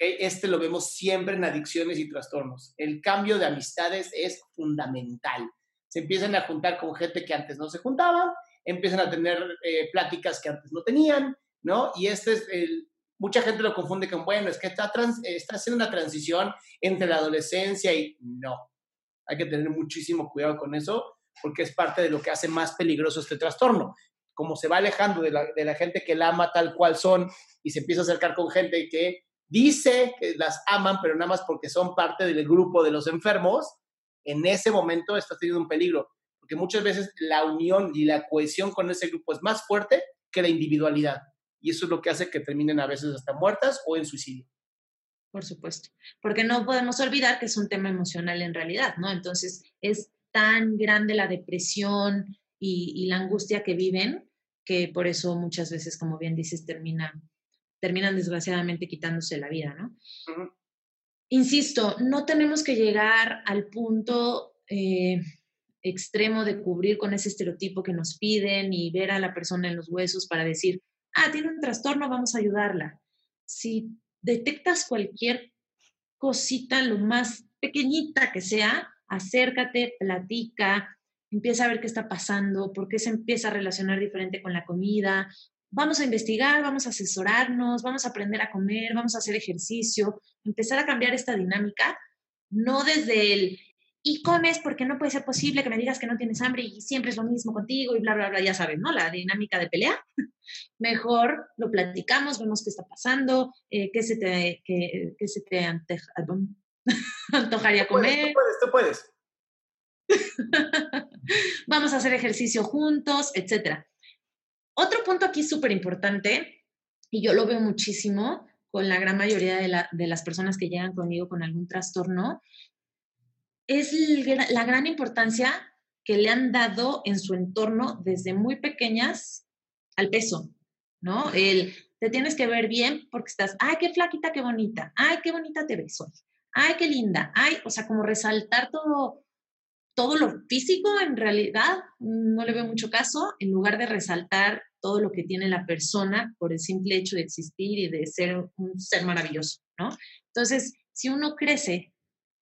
Este lo vemos siempre en adicciones y trastornos. El cambio de amistades es fundamental. Se empiezan a juntar con gente que antes no se juntaban, empiezan a tener eh, pláticas que antes no tenían, ¿no? Y este es el, mucha gente lo confunde con, bueno, es que está, está haciendo una transición entre la adolescencia y no. Hay que tener muchísimo cuidado con eso porque es parte de lo que hace más peligroso este trastorno. Como se va alejando de la, de la gente que la ama tal cual son y se empieza a acercar con gente que dice que las aman, pero nada más porque son parte del grupo de los enfermos, en ese momento está teniendo un peligro. Porque muchas veces la unión y la cohesión con ese grupo es más fuerte que la individualidad y eso es lo que hace que terminen a veces hasta muertas o en suicidio. Por supuesto, porque no podemos olvidar que es un tema emocional en realidad, ¿no? Entonces es tan grande la depresión y, la angustia que viven que por eso muchas veces, como bien dices, terminan, terminan desgraciadamente quitándose la vida, ¿no? Insisto, no tenemos que llegar al punto eh, extremo de cubrir con ese estereotipo que nos piden y ver a la persona en los huesos para decir, ah, tiene un trastorno, vamos a ayudarla. Si detectas cualquier cosita, lo más pequeñita que sea, acércate, platica, empieza a ver qué está pasando, por qué se empieza a relacionar diferente con la comida. Vamos a investigar, vamos a asesorarnos, vamos a aprender a comer, vamos a hacer ejercicio, empezar a cambiar esta dinámica, no desde el y comes porque no puede ser posible que me digas que no tienes hambre y siempre es lo mismo contigo y bla, bla, bla, ya sabes, ¿no? La dinámica de pelea. Mejor lo platicamos, vemos qué está pasando, eh, qué se te, qué, qué se te antojaría comer. Tú puedes, tú puedes. Vamos a hacer ejercicio juntos, etc. Otro punto aquí súper importante y yo lo veo muchísimo con la gran mayoría de, las personas que llegan conmigo con algún trastorno, es la gran importancia que le han dado en su entorno desde muy pequeñas al peso, ¿no? El te tienes que ver bien porque estás, ay, qué flaquita, qué bonita, ay, qué bonita te ves hoy, ay, qué linda, ay, o sea, como resaltar todo, todo lo físico en realidad no le veo mucho caso, en lugar de resaltar todo lo que tiene la persona por el simple hecho de existir y de ser un ser maravilloso, ¿no? Entonces, si uno crece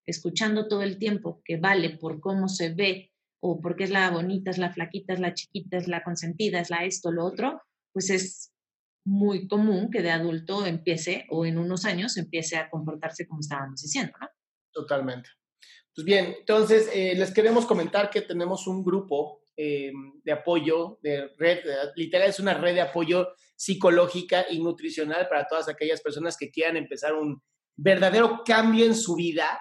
escuchando todo el tiempo que vale por cómo se ve o porque es la bonita, es la flaquita, es la chiquita, es la consentida, es la esto, lo otro, pues es muy común que de adulto empiece o en unos años empiece a comportarse como estábamos diciendo, ¿no? Totalmente. Pues bien, entonces eh, les queremos comentar que tenemos un grupo eh, de apoyo, de red, literal es una red de apoyo psicológica y nutricional para todas aquellas personas que quieran empezar un verdadero cambio en su vida,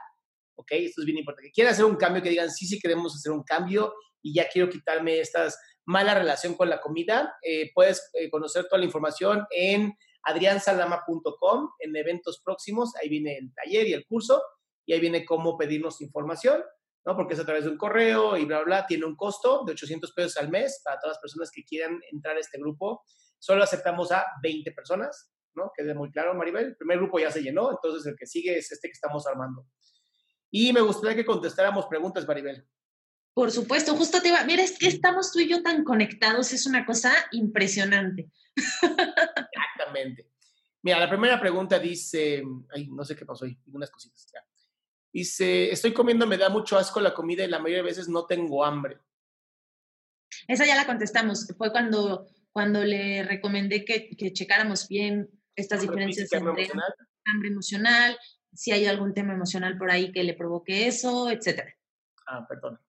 ¿ok? Esto es bien importante, que quieran hacer un cambio, que digan, sí, sí queremos hacer un cambio y ya quiero quitarme estas mala relación con la comida. Eh, puedes eh, conocer toda la información en adriansalama.com, en eventos próximos, ahí viene el taller y el curso, y ahí viene cómo pedirnos información. ¿no? Porque es a través de un correo y bla, bla, bla. Tiene un costo de 800 pesos al mes para todas las personas que quieran entrar a este grupo. Solo aceptamos a 20 personas, ¿no? Quede muy claro, Maribel. El primer grupo ya se llenó, entonces el que sigue es este que estamos armando. Y me gustaría que contestáramos preguntas, Maribel. Por supuesto, justo te iba, mira, es que estamos tú y yo tan conectados, es una cosa impresionante. Exactamente. Mira, la primera pregunta dice, ay, no sé qué pasó ahí, unas cositas. Ya. Dice, estoy comiendo, me da mucho asco la comida y la mayoría de veces no tengo hambre. Esa ya la contestamos. Fue cuando, cuando le recomendé que, que checáramos bien estas diferencias entre emocional? hambre emocional, si hay algún tema emocional por ahí que le provoque eso, etcétera. Ah, perdón.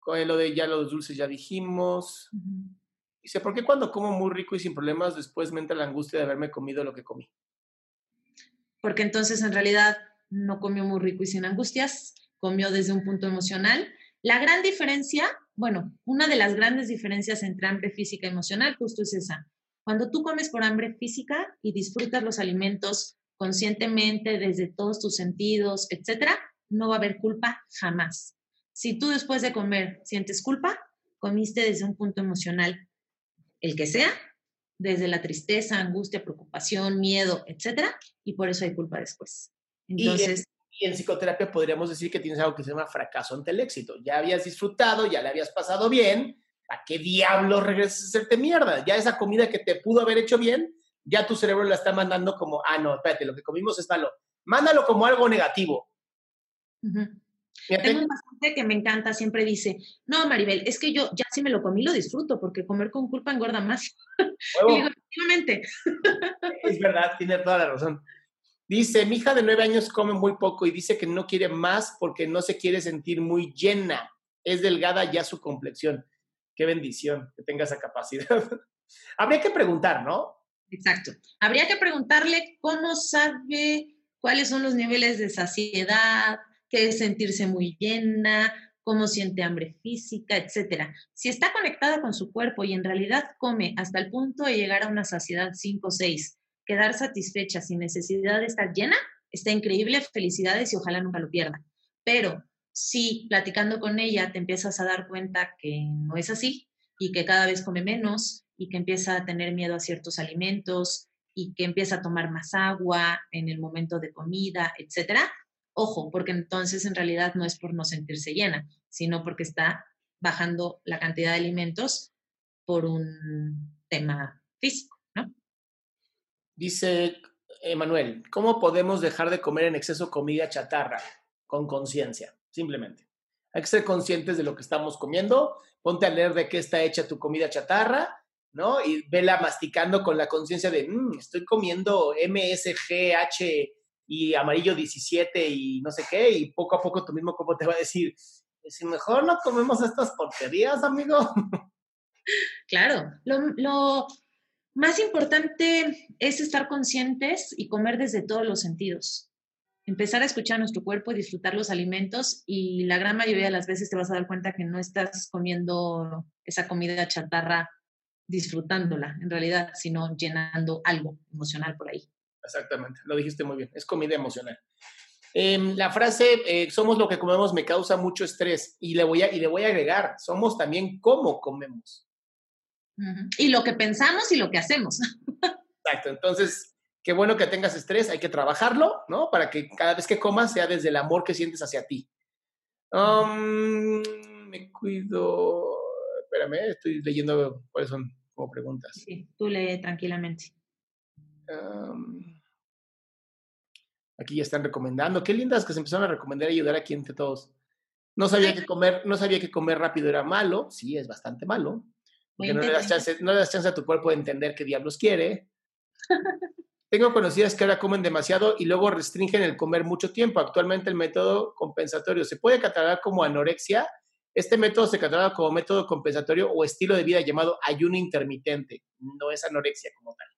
Con lo de ya los dulces ya dijimos. Dice, ¿por qué cuando como muy rico y sin problemas después me entra la angustia de haberme comido lo que comí? Porque entonces en realidad no comió muy rico y sin angustias, comió desde un punto emocional. La gran diferencia, bueno, una de las grandes diferencias entre hambre física y emocional justo es esa. Cuando tú comes por hambre física y disfrutas los alimentos conscientemente desde todos tus sentidos, etcétera, no va a haber culpa jamás. Si tú después de comer sientes culpa, comiste desde un punto emocional, el que sea, desde la tristeza, angustia, preocupación, miedo, etcétera, y por eso hay culpa después. Entonces, y en, psicoterapia podríamos decir que tienes algo que se llama fracaso ante el éxito. Ya habías disfrutado, ya le habías pasado bien, ¿a qué diablos regresas a hacerte mierda? Ya esa comida que te pudo haber hecho bien, ya tu cerebro la está mandando como, ah, no, espérate, lo que comimos es malo. Mándalo como algo negativo. Tengo un paciente que me encanta, siempre dice, no, Maribel, es que yo ya si me lo comí lo disfruto, porque comer con culpa engorda más. digo, efectivamente. Es verdad, tiene toda la razón. Dice, mi hija de nueve años come muy poco y dice que no quiere más porque no se quiere sentir muy llena. Es delgada ya su complexión. Qué bendición que tenga esa capacidad. Habría que preguntar, ¿no? Exacto. Habría que preguntarle cómo sabe cuáles son los niveles de saciedad, qué es sentirse muy llena, cómo siente hambre física, etcétera. Si está conectada con su cuerpo y en realidad come hasta el punto de llegar a una saciedad 5 o 6 quedar satisfecha sin necesidad de estar llena, está increíble, felicidades y ojalá nunca lo pierda. Pero si platicando con ella te empiezas a dar cuenta que no es así y que cada vez come menos y que empieza a tener miedo a ciertos alimentos y que empieza a tomar más agua en el momento de comida, etcétera, ojo, porque entonces en realidad no es por no sentirse llena, sino porque está bajando la cantidad de alimentos por un tema físico. Dice Emanuel, ¿cómo podemos dejar de comer en exceso comida chatarra? Con conciencia, simplemente. Hay que ser conscientes de lo que estamos comiendo, ponte a leer de qué está hecha tu comida chatarra, ¿no? Y vela masticando con la conciencia de, mmm, estoy comiendo MSGH y amarillo 17 y no sé qué, y poco a poco tu mismo cuerpo te va a decir, si mejor no comemos estas porquerías, amigo. Claro, lo, lo más importante es estar conscientes y comer desde todos los sentidos. Empezar a escuchar nuestro cuerpo y disfrutar los alimentos y la gran mayoría de las veces te vas a dar cuenta que no estás comiendo esa comida chatarra disfrutándola en realidad, sino llenando algo emocional por ahí. Exactamente, lo dijiste muy bien, es comida emocional. Em, la frase eh, somos lo que comemos me causa mucho estrés y le, voy a, y le voy a agregar, somos también cómo comemos. Y lo que pensamos y lo que hacemos. Exacto, entonces, qué bueno que tengas estrés, hay que trabajarlo, ¿no? Para que cada vez que comas sea desde el amor que sientes hacia ti. Um, me cuido, espérame, estoy leyendo cuáles son como preguntas. Sí, tú lee tranquilamente. Um, aquí ya están recomendando. Qué lindas que se empezaron a recomendar y ayudar aquí entre todos. No sabía que comer, no sabía que comer rápido era malo. Sí, es bastante malo. Porque no le, das chance, no le das chance a tu cuerpo de entender qué diablos quiere. Tengo conocidas que ahora comen demasiado y luego restringen el comer mucho tiempo. Actualmente el método compensatorio se puede catalogar como anorexia. Este método se cataloga como método compensatorio o estilo de vida llamado ayuno intermitente. No es anorexia como tal.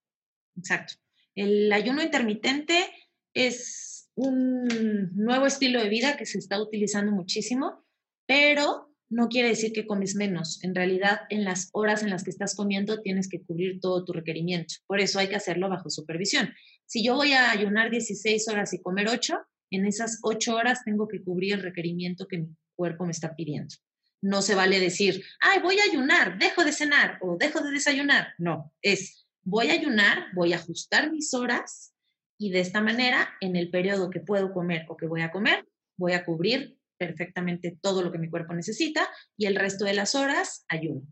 Exacto. El ayuno intermitente es un nuevo estilo de vida que se está utilizando muchísimo, pero no quiere decir que comes menos. En realidad, en las horas en las que estás comiendo tienes que cubrir todo tu requerimiento. Por eso hay que hacerlo bajo supervisión. Si yo voy a ayunar 16 horas y comer 8, en esas 8 horas tengo que cubrir el requerimiento que mi cuerpo me está pidiendo. No se vale decir, ay, voy a ayunar, dejo de cenar o dejo de desayunar. No, es voy a ayunar, voy a ajustar mis horas y de esta manera, en el periodo que puedo comer o que voy a comer, voy a cubrir perfectamente todo lo que mi cuerpo necesita y el resto de las horas ayuno.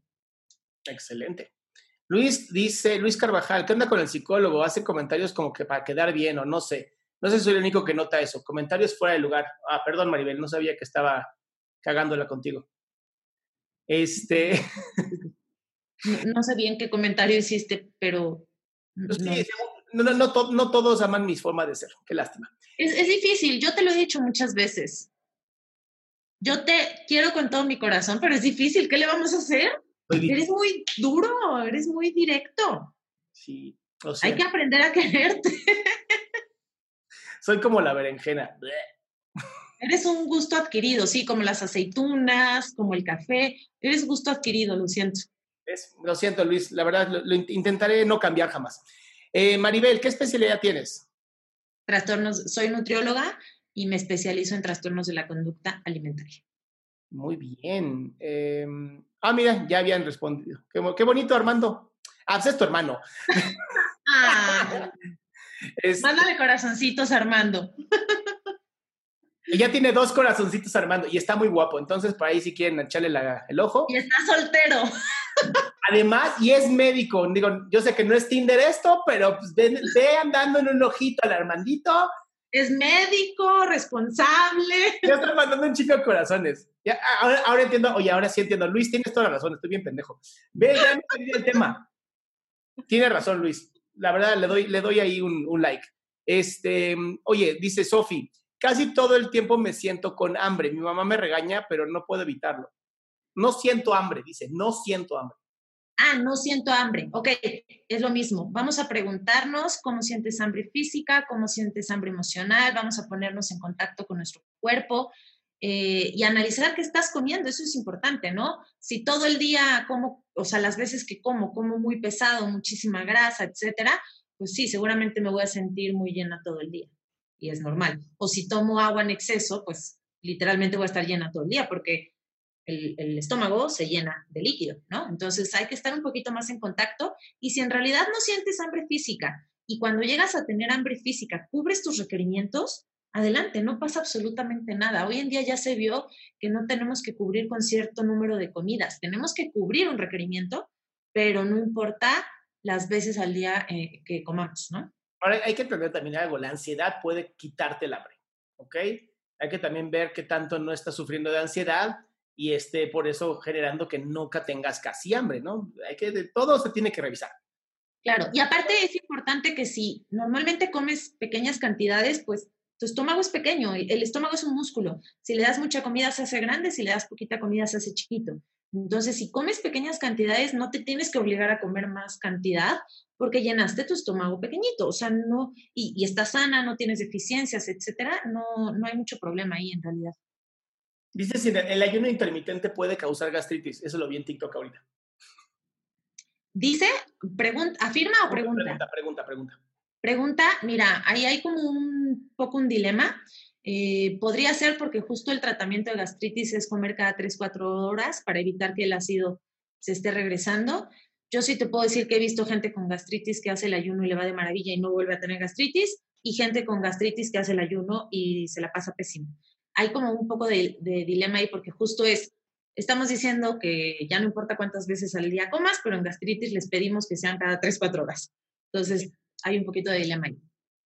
Excelente. Luis dice, Luis Carvajal, ¿qué onda con el psicólogo? Hace comentarios como que para quedar bien o no sé. No sé si soy el único que nota eso. Comentarios fuera de lugar. Ah, perdón, Maribel, no sabía que estaba cagándola contigo. Este. no, sé bien qué comentario hiciste, pero. Pues no, no, no, todos aman mis formas de ser. Qué lástima. Es, es difícil. Yo te lo he dicho muchas veces yo te quiero con todo mi corazón, pero es difícil. ¿Qué le vamos a hacer? Eres muy duro, eres muy directo. Sí. Hay que aprender a quererte. Soy como la berenjena. Eres un gusto adquirido, sí, como las aceitunas, como el café. Eres gusto adquirido, lo siento. Es, lo siento, Luis. La verdad, lo, intentaré no cambiar jamás. Eh, Maribel, ¿qué especialidad tienes? Trastornos. Soy nutrióloga y me especializo en trastornos de la conducta alimentaria. Muy bien. Em, ah, mira, ya habían respondido. Qué, bonito, Armando. Ah, pues es tu hermano. Ah, Mándale corazoncitos, Armando. Ya tiene dos corazoncitos Armando y está muy guapo. Entonces, por ahí si quieren echarle el ojo. Y está soltero. Además, y es médico. Digo, yo sé que no es Tinder esto, pero pues ve, ve andando en un ojito al Armandito es médico, responsable. Ya estoy mandando un chico de corazones. Ya, ahora, entiendo, oye, ahora sí entiendo. Luis, tienes toda la razón, estoy bien pendejo. Ve, ya me el tema. Tiene razón, Luis. La verdad, le doy, le doy ahí un, un like. Este, oye, dice Sofi, casi todo el tiempo me siento con hambre. Mi mamá me regaña, pero no puedo evitarlo. No siento hambre, dice, no siento hambre. Ah, no siento hambre. Ok, es lo mismo. Vamos a preguntarnos cómo sientes hambre física, cómo sientes hambre emocional, vamos a ponernos en contacto con nuestro cuerpo eh, y analizar qué estás comiendo. Eso es importante, ¿no? Si todo el día como, o sea, las veces que como, como muy pesado, muchísima grasa, etcétera, pues sí, seguramente me voy a sentir muy llena todo el día y es normal. O si tomo agua en exceso, pues literalmente voy a estar llena todo el día porque el, estómago se llena de líquido, ¿no? Entonces hay que estar un poquito más en contacto y si en realidad no sientes hambre física y cuando llegas a tener hambre física cubres tus requerimientos, adelante, no pasa absolutamente nada. Hoy en día ya se vio que no tenemos que cubrir con cierto número de comidas, tenemos que cubrir un requerimiento, pero no importa las veces al día eh, que comamos, ¿no? Ahora hay que entender también algo, la ansiedad puede quitarte el hambre, ¿ok? Hay que también ver qué tanto no estás sufriendo de ansiedad y esté por eso generando que nunca tengas casi hambre, ¿no? Hay que, de todo se tiene que revisar. Claro, y aparte es importante que si normalmente comes pequeñas cantidades, pues tu estómago es pequeño, el estómago es un músculo. Si le das mucha comida se hace grande, si le das poquita comida se hace chiquito. Entonces, si comes pequeñas cantidades, no te tienes que obligar a comer más cantidad porque llenaste tu estómago pequeñito, o sea, no, y, y estás sana, no tienes deficiencias, etcétera, no, no hay mucho problema ahí en realidad. Dice si el ayuno intermitente puede causar gastritis. Eso lo vi en TikTok ahorita. Dice, pregunta, afirma o pregunta. Pregunta, pregunta, pregunta. Pregunta, mira, ahí hay como un poco un dilema. Eh, podría ser porque justo el tratamiento de gastritis es comer cada 3-4 horas para evitar que el ácido se esté regresando. Yo sí te puedo decir que he visto gente con gastritis que hace el ayuno y le va de maravilla y no vuelve a tener gastritis, y gente con gastritis que hace el ayuno y se la pasa pésimo. Hay como un poco de, dilema ahí porque justo es, estamos diciendo que ya no importa cuántas veces al día comas, pero en gastritis les pedimos que sean cada 3-4 horas. Entonces, hay un poquito de dilema ahí.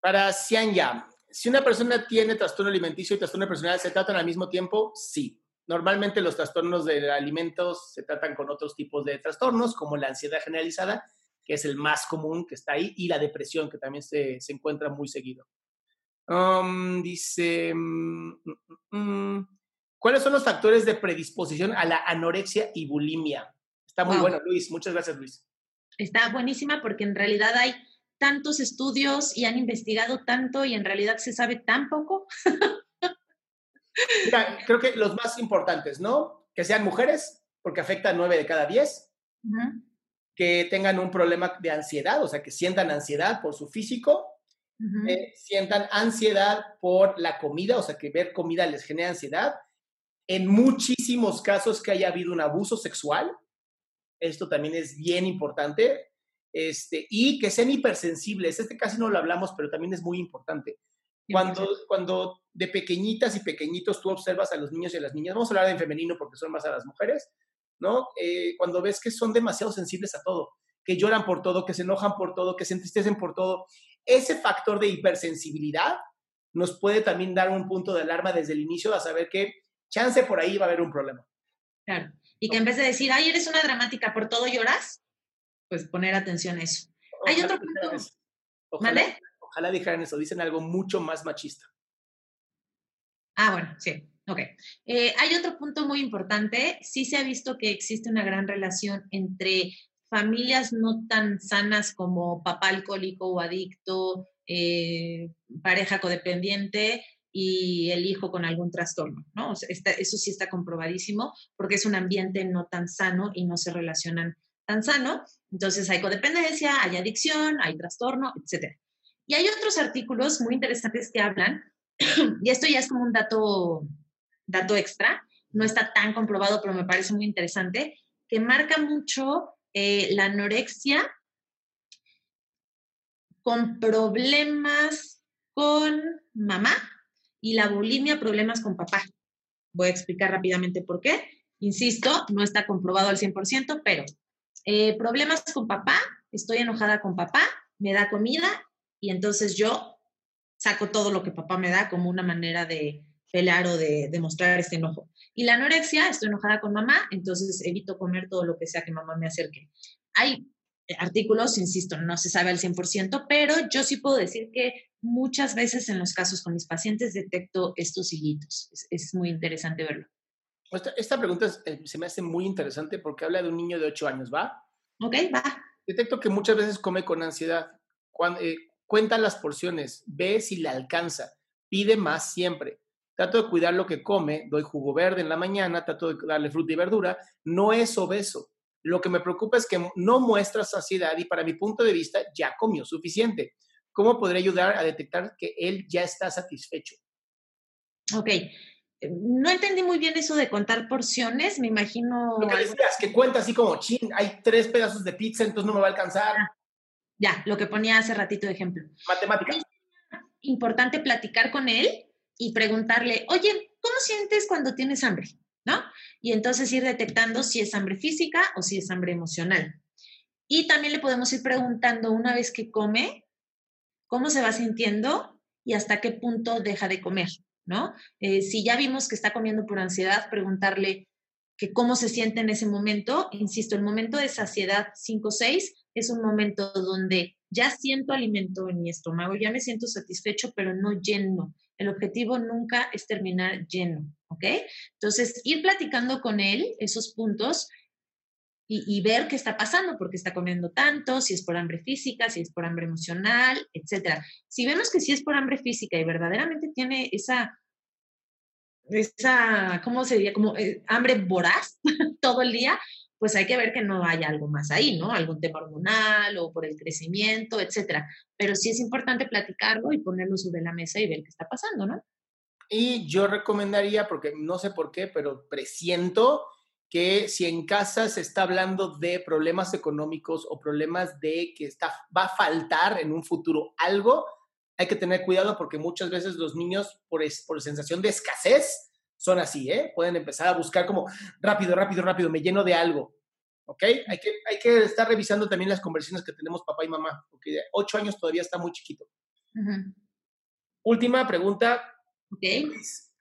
Para Xianya, si una persona tiene trastorno alimenticio y trastorno personal, ¿se tratan al mismo tiempo? Sí. Normalmente los trastornos de alimentos se tratan con otros tipos de trastornos, como la ansiedad generalizada, que es el más común que está ahí, y la depresión, que también se, se encuentra muy seguido. Um, dice, mm, mm, mm, ¿cuáles son los factores de predisposición a la anorexia y bulimia? Está muy bueno, Luis. Muchas gracias, Luis. Está buenísima porque en realidad hay tantos estudios y han investigado tanto y en realidad se sabe tan poco. Mira, creo que los más importantes, ¿no? Que sean mujeres, porque afecta a 9 de cada 10. Que tengan un problema de ansiedad, o sea, que sientan ansiedad por su físico. que sientan ansiedad por la comida, o sea, que ver comida les genera ansiedad. En muchísimos casos que haya habido un abuso sexual. Esto también es bien importante. Este, y que sean hipersensibles. Este casi no lo hablamos, pero también es muy importante. Cuando, cuando de pequeñitas y pequeñitos tú observas a los niños y a las niñas, vamos a hablar en femenino porque son más a las mujeres, ¿no? Eh, cuando ves que son demasiado sensibles a todo, que lloran por todo, que se enojan por todo, que se entristecen por todo, ese factor de hipersensibilidad nos puede también dar un punto de alarma desde el inicio a saber que chance por ahí va a haber un problema. Claro. Y que en vez de decir, ay, eres una dramática, por todo lloras, pues poner atención a eso. Hay otro punto. Ojalá, ojalá dijeran eso, dicen algo mucho más machista. Ah, bueno, sí, ok. Eh, hay otro punto muy importante. Sí se ha visto que existe una gran relación entre familias no tan sanas como papá alcohólico o adicto, eh, pareja codependiente y el hijo con algún trastorno, ¿no? eso sí está comprobadísimo porque es un ambiente no tan sano y no se relacionan tan sano. Entonces hay codependencia, hay adicción, hay trastorno, etc. Y hay otros artículos muy interesantes que hablan, y esto ya es como un dato, dato extra, no está tan comprobado, pero me parece muy interesante, que marca mucho eh, la anorexia con problemas con mamá y la bulimia problemas con papá. Voy a explicar rápidamente por qué. Insisto, no está comprobado al 100%, pero eh, problemas con papá, estoy enojada con papá, me da comida y entonces yo saco todo lo que papá me da como una manera de pelear o de demostrar este enojo. Y la anorexia, estoy enojada con mamá, entonces evito comer todo lo que sea que mamá me acerque. Hay artículos, insisto, no se sabe al 100%, pero yo sí puedo decir que muchas veces en los casos con mis pacientes detecto estos hilitos. es muy interesante verlo. Esta, pregunta eh, se me hace muy interesante porque habla de un niño de 8 años, ¿va? Ok, va. Detecto que muchas veces come con ansiedad. Cuando, eh, cuenta las porciones, ve si le alcanza, pide más siempre. Trato de cuidar lo que come, doy jugo verde en la mañana, trato de darle fruta y verdura. No es obeso. Lo que me preocupa es que no muestra saciedad y para mi punto de vista ya comió suficiente. ¿Cómo podría ayudar a detectar que él ya está satisfecho? Ok, no entendí muy bien eso de contar porciones, me imagino... Lo que decías, que cuenta así como, chin, hay tres pedazos de pizza, entonces no me va a alcanzar. Ah, ya, lo que ponía hace ratito de ejemplo. Matemática. Es importante platicar con él y preguntarle, oye, ¿cómo sientes cuando tienes hambre? ¿No? Y entonces ir detectando si es hambre física o si es hambre emocional. Y también le podemos ir preguntando una vez que come, cómo se va sintiendo y hasta qué punto deja de comer. ¿No? Eh, si ya vimos que está comiendo por ansiedad, preguntarle que cómo se siente en ese momento. Insisto, el momento de saciedad 5-6 es un momento donde ya siento alimento en mi estómago, ya me siento satisfecho, pero no lleno. El objetivo nunca es terminar lleno, ¿ok? Entonces, ir platicando con él esos puntos y, ver qué está pasando, porque está comiendo tanto, si es por hambre física, si es por hambre emocional, etc. Si vemos que sí es por hambre física y verdaderamente tiene esa esa, ¿cómo sería? Como eh, hambre voraz todo el día, pues hay que ver que no haya algo más ahí, ¿no? Algún tema hormonal o por el crecimiento, etcétera. Pero sí es importante platicarlo y ponerlo sobre la mesa y ver qué está pasando, ¿no? Y yo recomendaría, porque no sé por qué, pero presiento que si en casa se está hablando de problemas económicos o problemas de que está, va a faltar en un futuro algo, hay que tener cuidado porque muchas veces los niños, por, por sensación de escasez, son así, ¿eh? Pueden empezar a buscar como rápido, rápido, rápido, me lleno de algo. ¿Ok? Hay que, hay que estar revisando también las conversiones que tenemos papá y mamá, porque de ocho años todavía está muy chiquito. Última pregunta.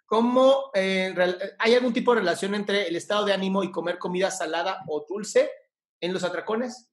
¿Cómo eh, hay algún tipo de relación entre el estado de ánimo y comer comida salada o dulce en los atracones?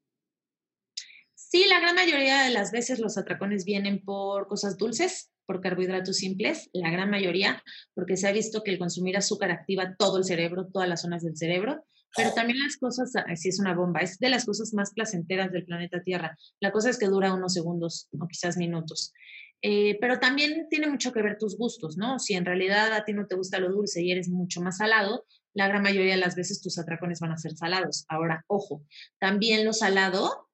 Sí, la gran mayoría de las veces los atracones vienen por cosas dulces, por carbohidratos simples, la gran mayoría, porque se ha visto que el consumir azúcar activa todo el cerebro, todas las zonas del cerebro, pero también las cosas, si es una bomba, es de las cosas más placenteras del planeta Tierra. La cosa es que dura unos segundos o quizás minutos. Eh, pero también tiene mucho que ver tus gustos, ¿no? Si en realidad a ti no te gusta lo dulce y eres mucho más salado, la gran mayoría de las veces tus atracones van a ser salados. Ahora, ojo, también lo salado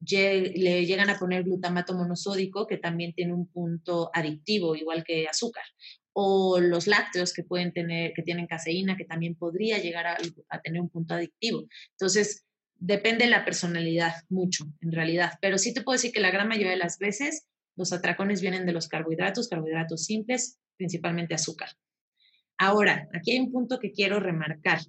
le llegan a poner glutamato monosódico, que también tiene un punto adictivo, igual que azúcar, o los lácteos que pueden tener, que tienen caseína, que también podría llegar a, tener un punto adictivo. Entonces, depende de la personalidad mucho, en realidad. Pero sí te puedo decir que la gran mayoría de las veces los atracones vienen de los carbohidratos, carbohidratos simples, principalmente azúcar. Ahora, aquí hay un punto que quiero remarcar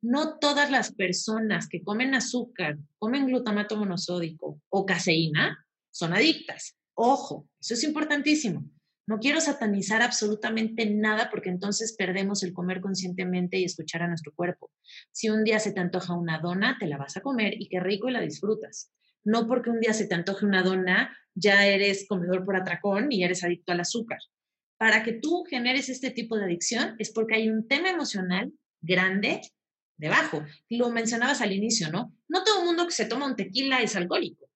no todas las personas que comen azúcar, comen glutamato monosódico o caseína, son adictas. Ojo, eso es importantísimo. No quiero satanizar absolutamente nada porque entonces perdemos el comer conscientemente y escuchar a nuestro cuerpo. Si un día se te antoja una dona, te la vas a comer y qué rico y la disfrutas. No porque un día se te antoje una dona, ya eres comedor por atracón y eres adicto al azúcar. Para que tú generes este tipo de adicción es porque hay un tema emocional grande debajo. Lo mencionabas al inicio, ¿no? No todo el mundo que se toma un tequila es alcohólico.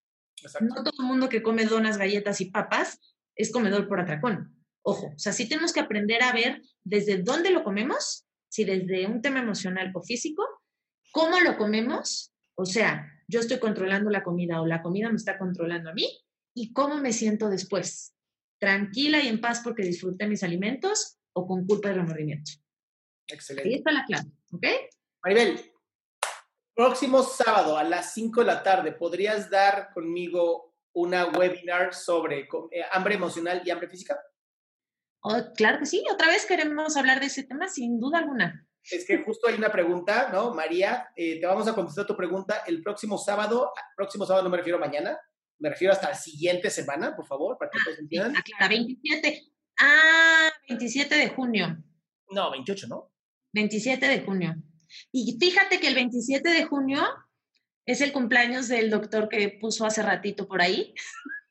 No todo el mundo que come donas, galletas y papas es comedor por atracón. Ojo, o sea, sí tenemos que aprender a ver desde dónde lo comemos, si desde un tema emocional o físico, cómo lo comemos, o sea, yo estoy controlando la comida o la comida me está controlando a mí, y cómo me siento después, tranquila y en paz porque disfruté mis alimentos o con culpa y remordimiento. Excelente. Ahí está la clave, ¿ok? Maribel, próximo sábado a las 5 de la tarde, ¿podrías dar conmigo una webinar sobre eh, hambre emocional y hambre física? Oh, claro que sí, otra vez queremos hablar de ese tema, sin duda alguna. Es que justo hay una pregunta, ¿no? María, eh, te vamos a contestar tu pregunta el próximo sábado. Próximo sábado no me refiero a mañana, me refiero hasta la siguiente semana, por favor, para que todos entiendan. Ah, 27. Ah, 27 de junio. No, 28, ¿no? 27 de junio. Y fíjate que el 27 de junio es el cumpleaños del doctor que puso hace ratito por ahí.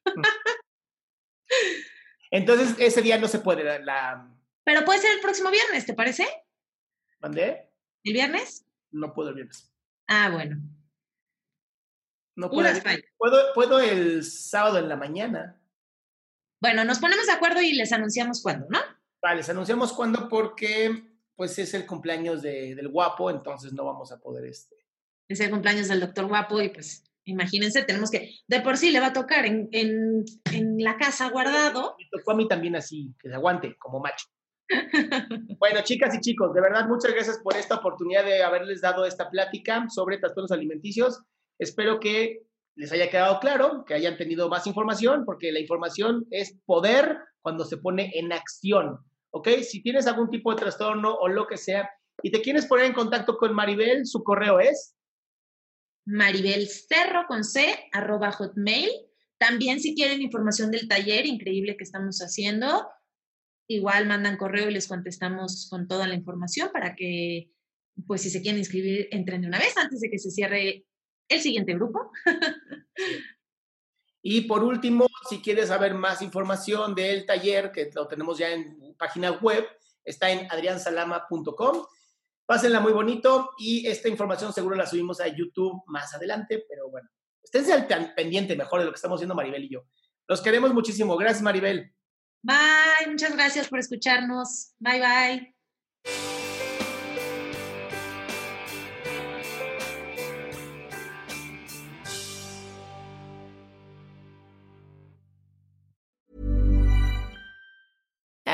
Entonces, ese día no se puede la... Pero puede ser el próximo viernes, ¿te parece? ¿Mandé? ¿El viernes? No puedo el viernes. Ah, bueno. No puedo. Puedo, puedo el sábado en la mañana. Bueno, nos ponemos de acuerdo y les anunciamos cuándo, ¿no? Vale, les anunciamos cuándo porque pues es el cumpleaños del guapo, entonces no vamos a poder este. Es el cumpleaños del doctor guapo y pues imagínense, tenemos que, de por sí le va a tocar en, en, la casa guardado. Me tocó a mí también así, que se aguante como macho. bueno, chicas y chicos, de verdad muchas gracias por esta oportunidad de haberles dado esta plática sobre trastornos alimenticios. Espero que les haya quedado claro, que hayan tenido más información, porque la información es poder cuando se pone en acción. ¿Ok? Si tienes algún tipo de trastorno o lo que sea y te quieres poner en contacto con Maribel, su correo es maribelcerro con c arroba hotmail. También si quieren información del taller increíble que estamos haciendo, igual mandan correo y les contestamos con toda la información para que, pues si se quieren inscribir, entren de una vez antes de que se cierre el siguiente grupo. Y por último, si quieres saber más información del taller, que lo tenemos ya en página web, está en adriansalama.com. Pásenla muy bonito y esta información seguro la subimos a YouTube más adelante, pero bueno, esténse al pendiente mejor de lo que estamos haciendo Maribel y yo. Los queremos muchísimo. Gracias, Maribel. Bye, muchas gracias por escucharnos. Bye, bye.